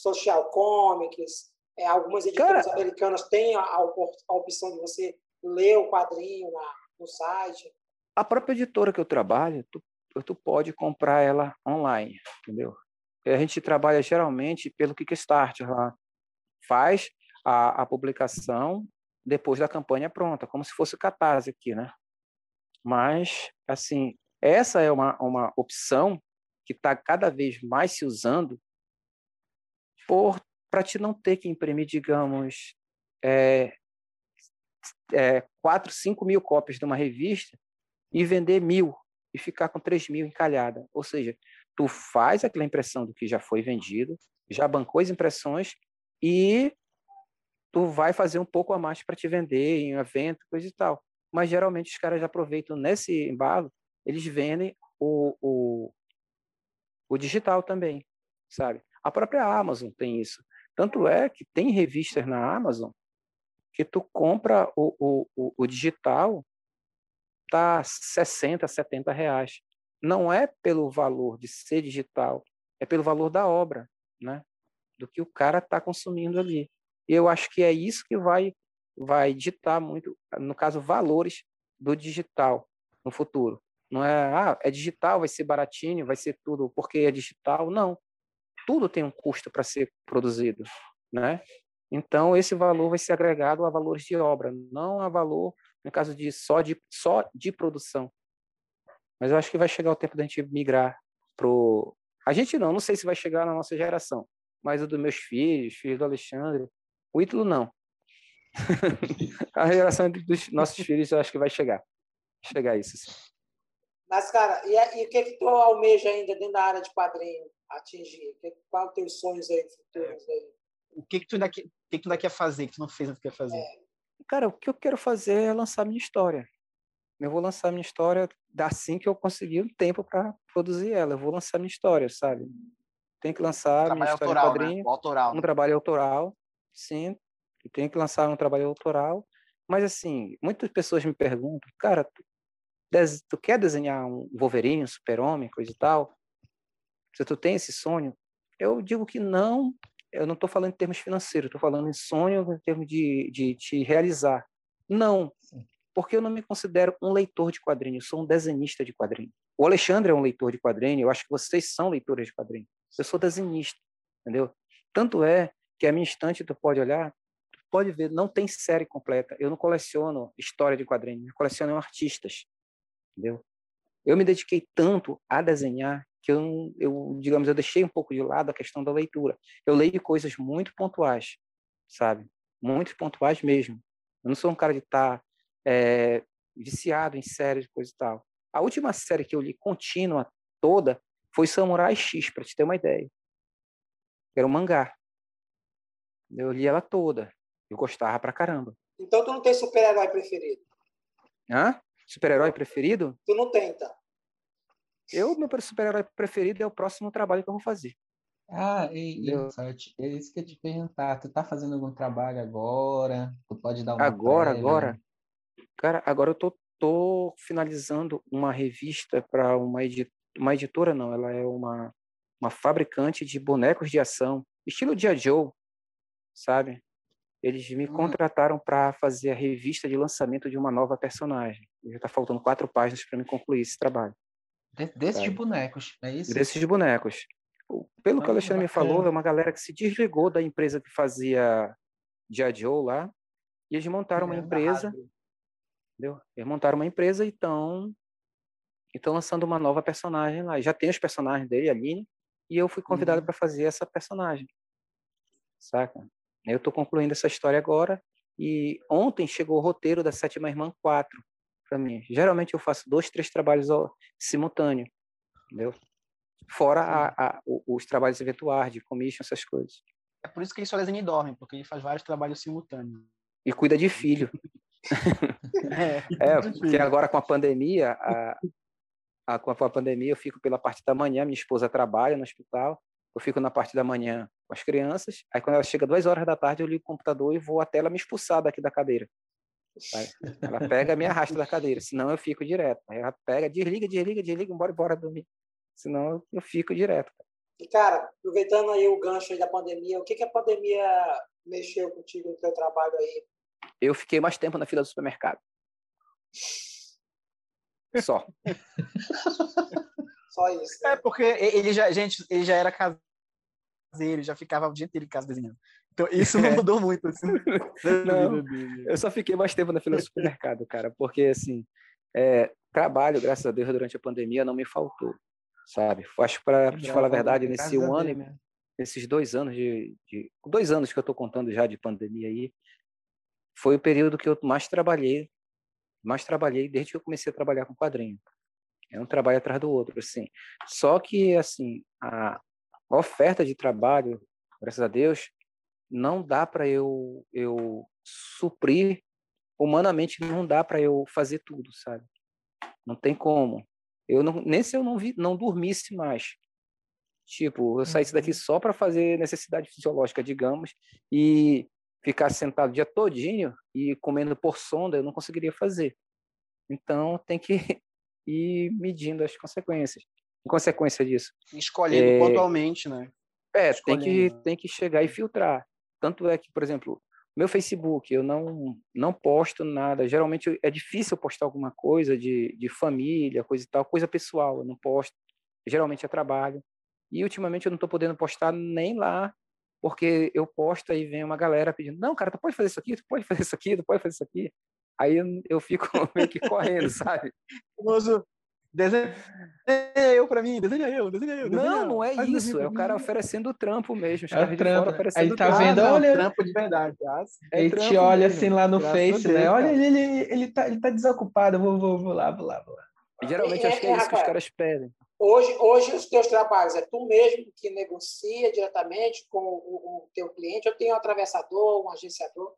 Social comics, é, algumas editoras Cara, americanas têm a, a, opção de você ler o quadrinho na, no site. A própria editora que eu trabalho, tu, tu pode comprar ela online, entendeu? A gente trabalha geralmente pelo Kickstarter lá. Faz a, a publicação depois da campanha pronta, como se fosse o Catarse aqui, né? Mas, assim, essa é uma, uma opção que está cada vez mais se usando para te não ter que imprimir, digamos, é, é, 4, 5 mil cópias de uma revista e vender mil e ficar com 3 mil encalhada. Ou seja, tu faz aquela impressão do que já foi vendido, já bancou as impressões e tu vai fazer um pouco a mais para te vender em um evento, coisa e tal. Mas geralmente os caras aproveitam nesse embalo, eles vendem o, o, o digital também, sabe? A própria Amazon tem isso. Tanto é que tem revistas na Amazon que tu compra o, o, o digital, tá 60, 70 reais. Não é pelo valor de ser digital, é pelo valor da obra, né? Do que o cara está consumindo ali. E eu acho que é isso que vai vai ditar muito, no caso, valores do digital no futuro. Não é, ah, é digital, vai ser baratinho, vai ser tudo porque é digital. Não. Tudo tem um custo para ser produzido, né? Então, esse valor vai ser agregado a valores de obra, não a valor, no caso de só de, só de produção. Mas eu acho que vai chegar o tempo da gente migrar pro. A gente não, não sei se vai chegar na nossa geração, mas o dos meus filhos, filhos do Alexandre, o Ítalo não. a geração dos nossos filhos eu acho que vai chegar. Chegar isso. Sim. Mas, cara, e, e, o que que tu almeja ainda dentro da área de quadrinho atingir? Que, qual os teus sonhos aí futuros aí? O que que tu ainda, quer, o que que tu ainda quer fazer, que tu não fez ainda quer fazer? É. Cara, o que eu quero fazer é lançar minha história. Eu vou lançar minha história assim que eu conseguir um tempo para produzir ela. Eu vou lançar minha história, sabe? Tem que lançar minha história autoral, em quadrinho. Né? Autoral. Um trabalho autoral, sim. Eu tenho que lançar um trabalho autoral. Mas, assim, muitas pessoas me perguntam, cara, tu, tu quer desenhar um Wolverine, um super-homem, coisa e tal? Se tu tem esse sonho? Eu digo que não, eu não estou falando em termos financeiros, estou falando em sonho em termos de, de te realizar. Não, porque eu não me considero um leitor de quadrinhos, sou um desenhista de quadrinhos. O Alexandre é um leitor de quadrinhos, eu acho que vocês são leitores de quadrinhos. Eu sou desenhista, entendeu? Tanto é que a minha estante, tu pode olhar, tu pode ver, não tem série completa. Eu não coleciono história de quadrinhos, eu coleciono artistas, entendeu? Eu me dediquei tanto a desenhar que eu, eu, digamos, eu deixei um pouco de lado a questão da leitura. Eu leio coisas muito pontuais, sabe? Muito pontuais mesmo. Eu não sou um cara de estar tá, é, viciado em séries coisa e tal. A última série que eu li contínua toda foi Samurai X, para te ter uma ideia. Era um mangá. Eu li ela toda. Eu gostava pra caramba. Então tu não tem super-herói preferido? Hã? Super-herói preferido? Tu não tem, tá? Eu, meu super-herói preferido é o próximo trabalho que eu vou fazer. Ah, e, e é isso que eu te perguntar. Tu tá fazendo algum trabalho agora? Tu pode dar uma Agora, prévia? agora? Cara, agora eu tô, tô finalizando uma revista para uma, edit, uma editora, não, ela é uma, uma fabricante de bonecos de ação, estilo Dia Joe, sabe? Eles me hum. contrataram para fazer a revista de lançamento de uma nova personagem. Já está faltando quatro páginas para me concluir esse trabalho. Desses de bonecos, é isso? Desses bonecos. Pelo ah, que o Alexandre me falou, é uma galera que se desligou da empresa que fazia Dia Joe lá, e eles montaram uma empresa, entendeu? Eles montaram uma empresa e estão estão lançando uma nova personagem lá. Já tem os personagens dele, a Aline, e eu fui convidado uhum. para fazer essa personagem. Saca? Eu estou concluindo essa história agora, e ontem chegou o roteiro da Sétima Irmã 4 para mim. Geralmente eu faço dois, três trabalhos simultâneos, entendeu? Fora a, a, os trabalhos eventuais, de commission, essas coisas. É por isso que ele só desenha e dorme, porque ele faz vários trabalhos simultâneos. E cuida de filho. é, é porque agora com a pandemia, a, a, com a pandemia eu fico pela parte da manhã, minha esposa trabalha no hospital, eu fico na parte da manhã com as crianças, aí quando ela chega duas horas da tarde, eu ligo o computador e vou até ela me expulsar daqui da cadeira. Ela pega, me arrasta da cadeira, senão eu fico direto. Aí ela pega, desliga, desliga, desliga, embora, embora dormir. Senão eu fico direto. E, cara, aproveitando aí o gancho aí da pandemia, o que, que a pandemia mexeu contigo no teu trabalho aí? Eu fiquei mais tempo na fila do supermercado. Só. Só isso. Né? É, porque ele já, gente, ele já era caseiro, já ficava o dia inteiro em casa desenhando. Então, isso não é. mudou muito. Assim. não, eu só fiquei mais tempo na fila do supermercado, cara, porque, assim, é, trabalho, graças a Deus, durante a pandemia não me faltou, sabe? Acho para te falar a verdade, nesse um ano, Deus, nesses dois anos de, de, dois anos que eu estou contando já de pandemia aí, foi o período que eu mais trabalhei, mais trabalhei desde que eu comecei a trabalhar com quadrinho. É um trabalho atrás do outro, assim. Só que, assim, a oferta de trabalho, graças a Deus, não dá para eu, eu suprir, humanamente não dá para eu fazer tudo, sabe? Não tem como. Eu não, nem se eu não, vi, não dormisse mais. Tipo, eu saísse daqui uhum. só para fazer necessidade fisiológica, digamos, e ficar sentado o dia todinho e comendo por sonda, eu não conseguiria fazer. Então, tem que ir medindo as consequências. Em consequência disso. Escolhendo é, pontualmente, né? É, tem que, tem que chegar e filtrar. Tanto é que, por exemplo, meu Facebook, eu não, não posto nada. Geralmente é difícil postar alguma coisa de, de família, coisa e tal, coisa pessoal, eu não posto. Geralmente é trabalho. E ultimamente eu não estou podendo postar nem lá, porque eu posto e vem uma galera pedindo: não, cara, tu pode fazer isso aqui, tu pode fazer isso aqui, tu pode fazer isso aqui. Aí eu, eu fico meio que correndo, sabe? Famoso, Desenha eu pra mim, desenha eu, desenha eu. Desenha não, não é Faz isso. É o cara oferecendo trampo mesmo. É o trampo. Aí ele tá trampo. vendo, ah, olha. trampo de verdade. É ele te olha mesmo. assim lá no Face, né? Olha, ele, ele, ele, tá, ele tá desocupado. Vou, vou, vou lá, vou lá, vou lá. geralmente acho que é, é isso que os caras pedem. Hoje, hoje os teus trabalhos é tu mesmo que negocia diretamente com o, o teu cliente ou tem um atravessador, um agenciador?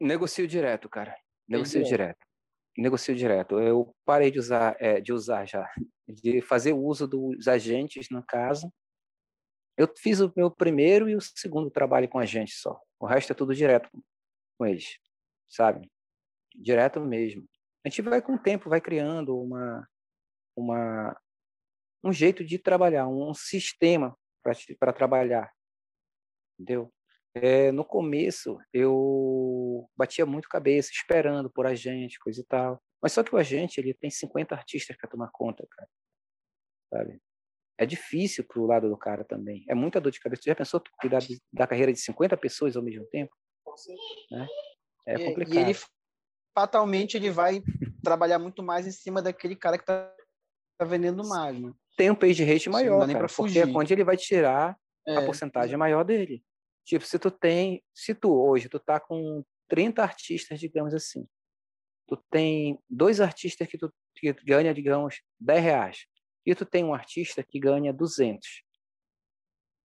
Negocio direto, cara. Negocio direto negocio direto. Eu parei de usar, é, de usar já, de fazer uso dos agentes no caso. Eu fiz o meu primeiro e o segundo trabalho com agente só. O resto é tudo direto com eles, sabe? Direto mesmo. A gente vai com o tempo, vai criando uma, uma um jeito de trabalhar, um sistema para trabalhar, entendeu? É, no começo, eu batia muito cabeça, esperando por agente, coisa e tal. Mas só que o agente, ele tem 50 artistas para tomar conta, cara. Sabe? É difícil pro lado do cara também. É muita dor de cabeça. Você já pensou cuidar de, da carreira de 50 pessoas ao mesmo tempo? Né? É complicado. E, ele, fatalmente, ele vai trabalhar muito mais em cima daquele cara que tá, tá vendendo mais, né? Tem um page rate maior, cara, porque é onde ele vai tirar é, a porcentagem maior dele. Tipo, se tu tem, se tu hoje tu tá com 30 artistas, digamos assim, tu tem dois artistas que tu que ganha, digamos, 10 reais, e tu tem um artista que ganha 200.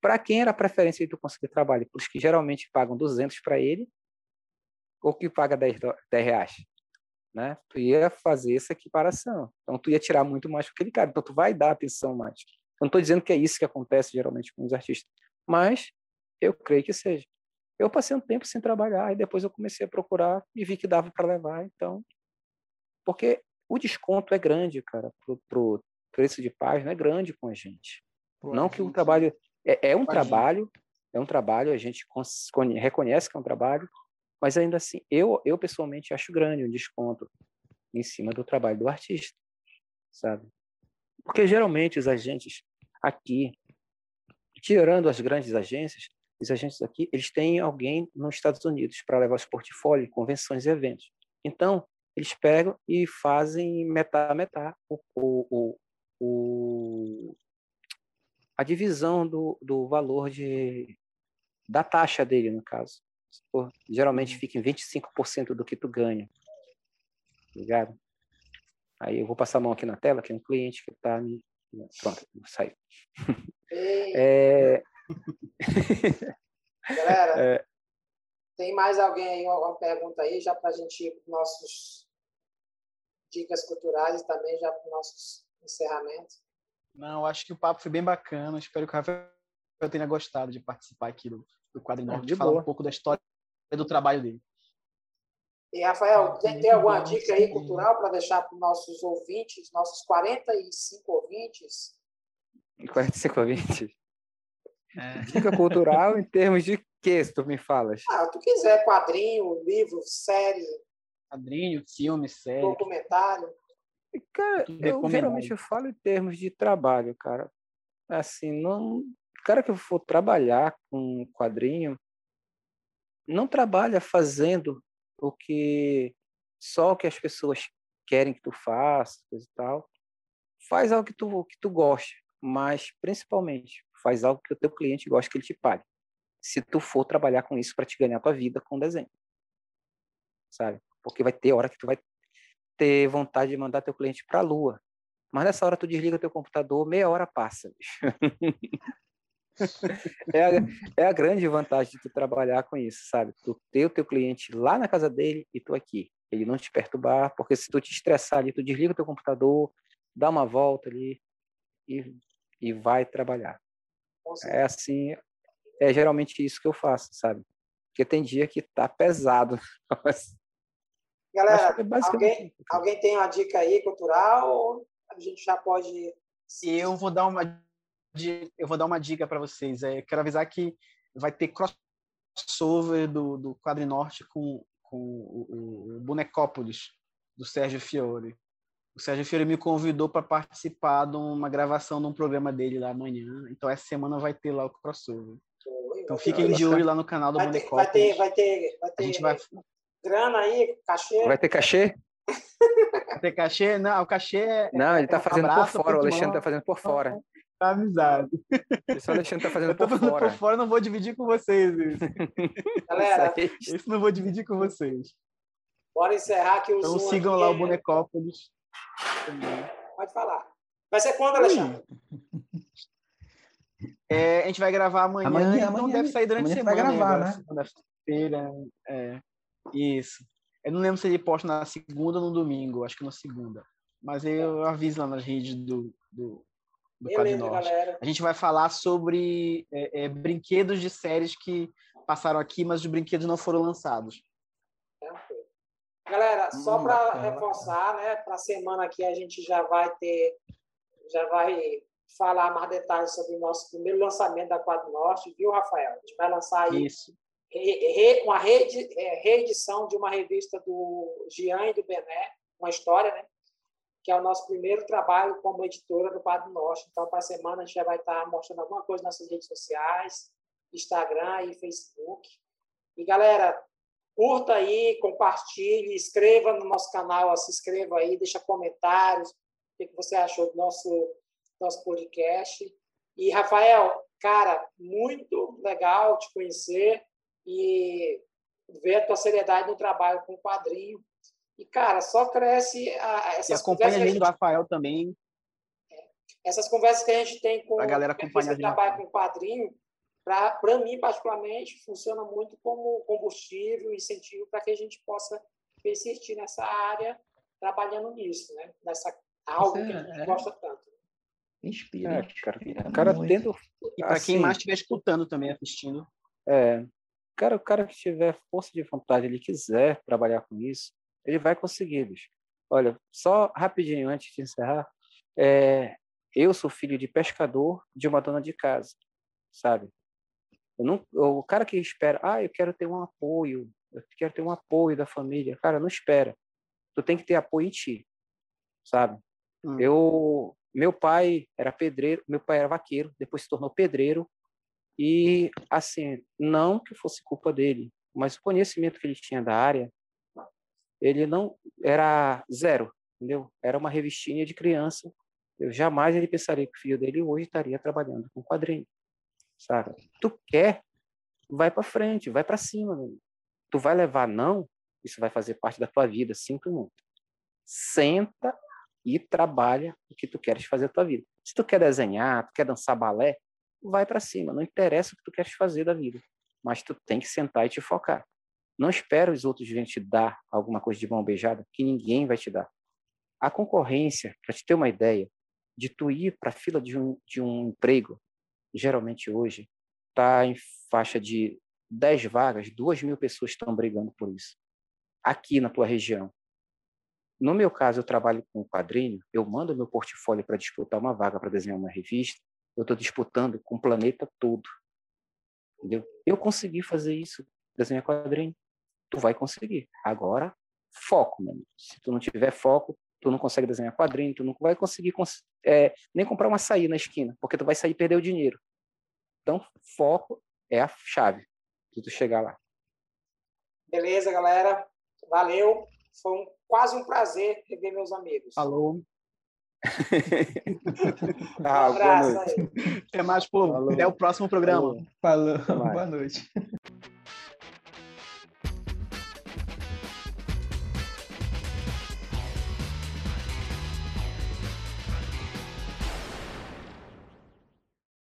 Para quem era a preferência de tu conseguir trabalho? Para os que geralmente pagam 200 para ele, ou que paga 10, 10 reais? Né? Tu ia fazer essa equiparação. Então, tu ia tirar muito mais para aquele cara. Então, tu vai dar atenção mais. Eu não estou dizendo que é isso que acontece geralmente com os artistas, mas eu creio que seja. Eu passei um tempo sem trabalhar e depois eu comecei a procurar e vi que dava para levar, então. Porque o desconto é grande, cara, pro, pro preço de página é grande com a gente. Pô, não a que o trabalho é, é um trabalho, é um trabalho, a gente reconhece que é um trabalho, mas ainda assim, eu eu pessoalmente acho grande o desconto em cima do trabalho do artista, sabe? Porque geralmente os agentes aqui, tirando as grandes agências, os agentes aqui, eles têm alguém nos Estados Unidos para levar os portfólios, convenções e eventos. Então, eles pegam e fazem metá metá o, o, o, a divisão do, do valor de, da taxa dele, no caso. Por, geralmente uhum. fica em 25% do que tu ganha. Ligado? Aí eu vou passar a mão aqui na tela, que é um cliente que está me. Pronto, saiu. é, Galera, é... tem mais alguém aí, uma pergunta aí, já para a gente ir para os nossos dicas culturais e também já para os nossos encerramentos? Não, acho que o papo foi bem bacana. Espero que o Rafael tenha gostado de participar aqui do, do Quadro de falar boa. um pouco da história do trabalho dele. E, Rafael, tem, tem Muito alguma dica aí cultural para deixar para os nossos ouvintes, nossos 45 ouvintes? 45 ouvintes. É. Dica cultural em termos de que, se tu me falas? Ah, tu quiser, quadrinho, livro, série, Quadrinho, filme, série. documentário. Cara, eu geralmente eu falo em termos de trabalho, cara. Assim, não. Cara que for trabalhar com quadrinho, não trabalha fazendo o que só o que as pessoas querem que tu faça, coisa e tal. Faz algo que tu, que tu goste, mas principalmente faz algo que o teu cliente gosta que ele te pague. Se tu for trabalhar com isso para te ganhar tua vida com desenho. Sabe? Porque vai ter hora que tu vai ter vontade de mandar teu cliente para a lua. Mas nessa hora tu desliga teu computador, meia hora passa. é, a, é a grande vantagem de tu trabalhar com isso, sabe? Tu ter o teu cliente lá na casa dele e tu aqui. Ele não te perturbar, porque se tu te estressar ali, tu desliga o teu computador, dá uma volta ali e, e vai trabalhar. É assim, é geralmente isso que eu faço, sabe? Porque tem dia que tá pesado. Mas, Galera, é basicamente isso. alguém tem uma dica aí cultural ou a gente já pode. Eu vou dar uma eu vou dar uma dica para vocês. É, quero avisar que vai ter crossover do, do Quadro Norte com, com o, o- Bonecópolis, do Sérgio Fiore. O Sérgio Fiore me convidou para participar de uma gravação de um programa dele lá amanhã. Então, essa semana vai ter lá o crossover. Então, fiquem de olho lá no canal do Vai ter, Bonecópolis. vai ter, vai ter, vai A ter gente vai, grana aí, cachê. Vai ter cachê? vai ter cachê? Não, o cachê é Não, ele tá um fazendo por fora, o Alexandre mão. tá fazendo por fora. Amizade. Esse Alexandre tá fazendo Eu tô por fora. por fora, eu não vou dividir com vocês isso. Galera, Isso não vou dividir com vocês. bora encerrar aqui o Então Zoom. sigam aqui. lá o Bonecópolis. Pode falar. Vai ser quando, Alexandre? É, a gente vai gravar amanhã, Amanhã- então amanhã- deve sair durante a amanhã tu vai semana. gravar, agora, né? Segunda-feira. É, isso. Eu não lembro se ele posta na segunda ou no domingo, acho que na segunda. Mas eu aviso lá nas redes do, do, do Beleza, Norte. galera. A gente vai falar sobre é, é, brinquedos de séries que passaram aqui, mas os brinquedos não foram lançados. Galera, só Hum, para bacana, reforçar, né? Para a semana aqui a gente já vai ter, já vai falar mais detalhes sobre o nosso primeiro lançamento da Quadro Norte, viu, Rafael? A gente vai lançar aí Isso. uma é, reedição de uma revista do Jean e do Bené, uma história, né? Que é o nosso primeiro trabalho como editora do Quadro Norte. Então, para a semana, a gente já vai estar mostrando alguma coisa nas nossas redes sociais, Instagram e Facebook. E, galera, curta aí, compartilhe, escreva no nosso canal, se inscreva aí, deixa comentários, o que você achou do nosso, nosso podcast. E, Rafael, cara, muito legal te conhecer e ver a tua seriedade no trabalho com o quadrinho. E, cara, só cresce a, E essas acompanha conversas, a gente Rafael também. essas conversas que a gente tem com A galera acompanha a que gente. trabalham com quadrinho, para mim, particularmente, funciona muito como combustível, incentivo para que a gente possa persistir nessa área, trabalhando nisso, né? Nessa algo que a gente é- gosta tanto. Inspira. É, cara, inspira cara tendo. E para quem assim, mais estiver escutando também, assistindo. É, cara, o cara que tiver força de vontade, ele quiser trabalhar com isso, ele vai conseguir, bicho. Olha, só rapidinho antes de encerrar, é, eu sou filho de pescador de uma dona de casa, sabe? Não, o cara que espera, ah, eu quero ter um apoio, eu quero ter um apoio da família, cara, não espera. Tu tem que ter apoio em ti, sabe? Hum. Eu, meu pai era pedreiro, meu pai era vaqueiro, depois se tornou pedreiro e assim, não que fosse culpa dele, mas o conhecimento que ele tinha da área, ele não era zero, entendeu? Era uma revistinha de criança. Eu jamais ele pensaria que o filho dele hoje estaria trabalhando com quadrinho, sabe? Tu quer, vai para frente, vai para cima. Meu. Tu vai levar não, isso vai fazer parte da tua vida, sinto muito. Senta e trabalha o que tu queres fazer da tua vida. Se tu quer desenhar, tu quer dançar balé, vai para cima, não interessa o que tu queres fazer da vida, mas tu tem que sentar e te focar. Não espera os outros virem te dar alguma coisa de mão beijada, que ninguém vai te dar. A concorrência, para te ter uma ideia, de tu ir para a fila de um, de um emprego, geralmente hoje, está em faixa de 10 vagas, 2 mil pessoas estão brigando por isso. Aqui na tua região. No meu caso, eu trabalho com quadrinho, eu mando meu portfólio para disputar uma vaga para desenhar uma revista, eu estou disputando com o planeta todo. Entendeu? Eu consegui fazer isso, desenhar quadrinho. Tu vai conseguir. Agora, foco, mano. Se tu não tiver foco, tu não consegue desenhar quadrinho, tu não vai conseguir é, nem comprar uma açaí na esquina, porque tu vai sair e perder o dinheiro. Então, foco é a chave de tu chegar lá. Beleza, galera. Valeu. Foi um, quase um prazer rever meus amigos. Falou. ah, um abraço aí. Até mais, povo. Até o próximo programa. Falou. Boa noite.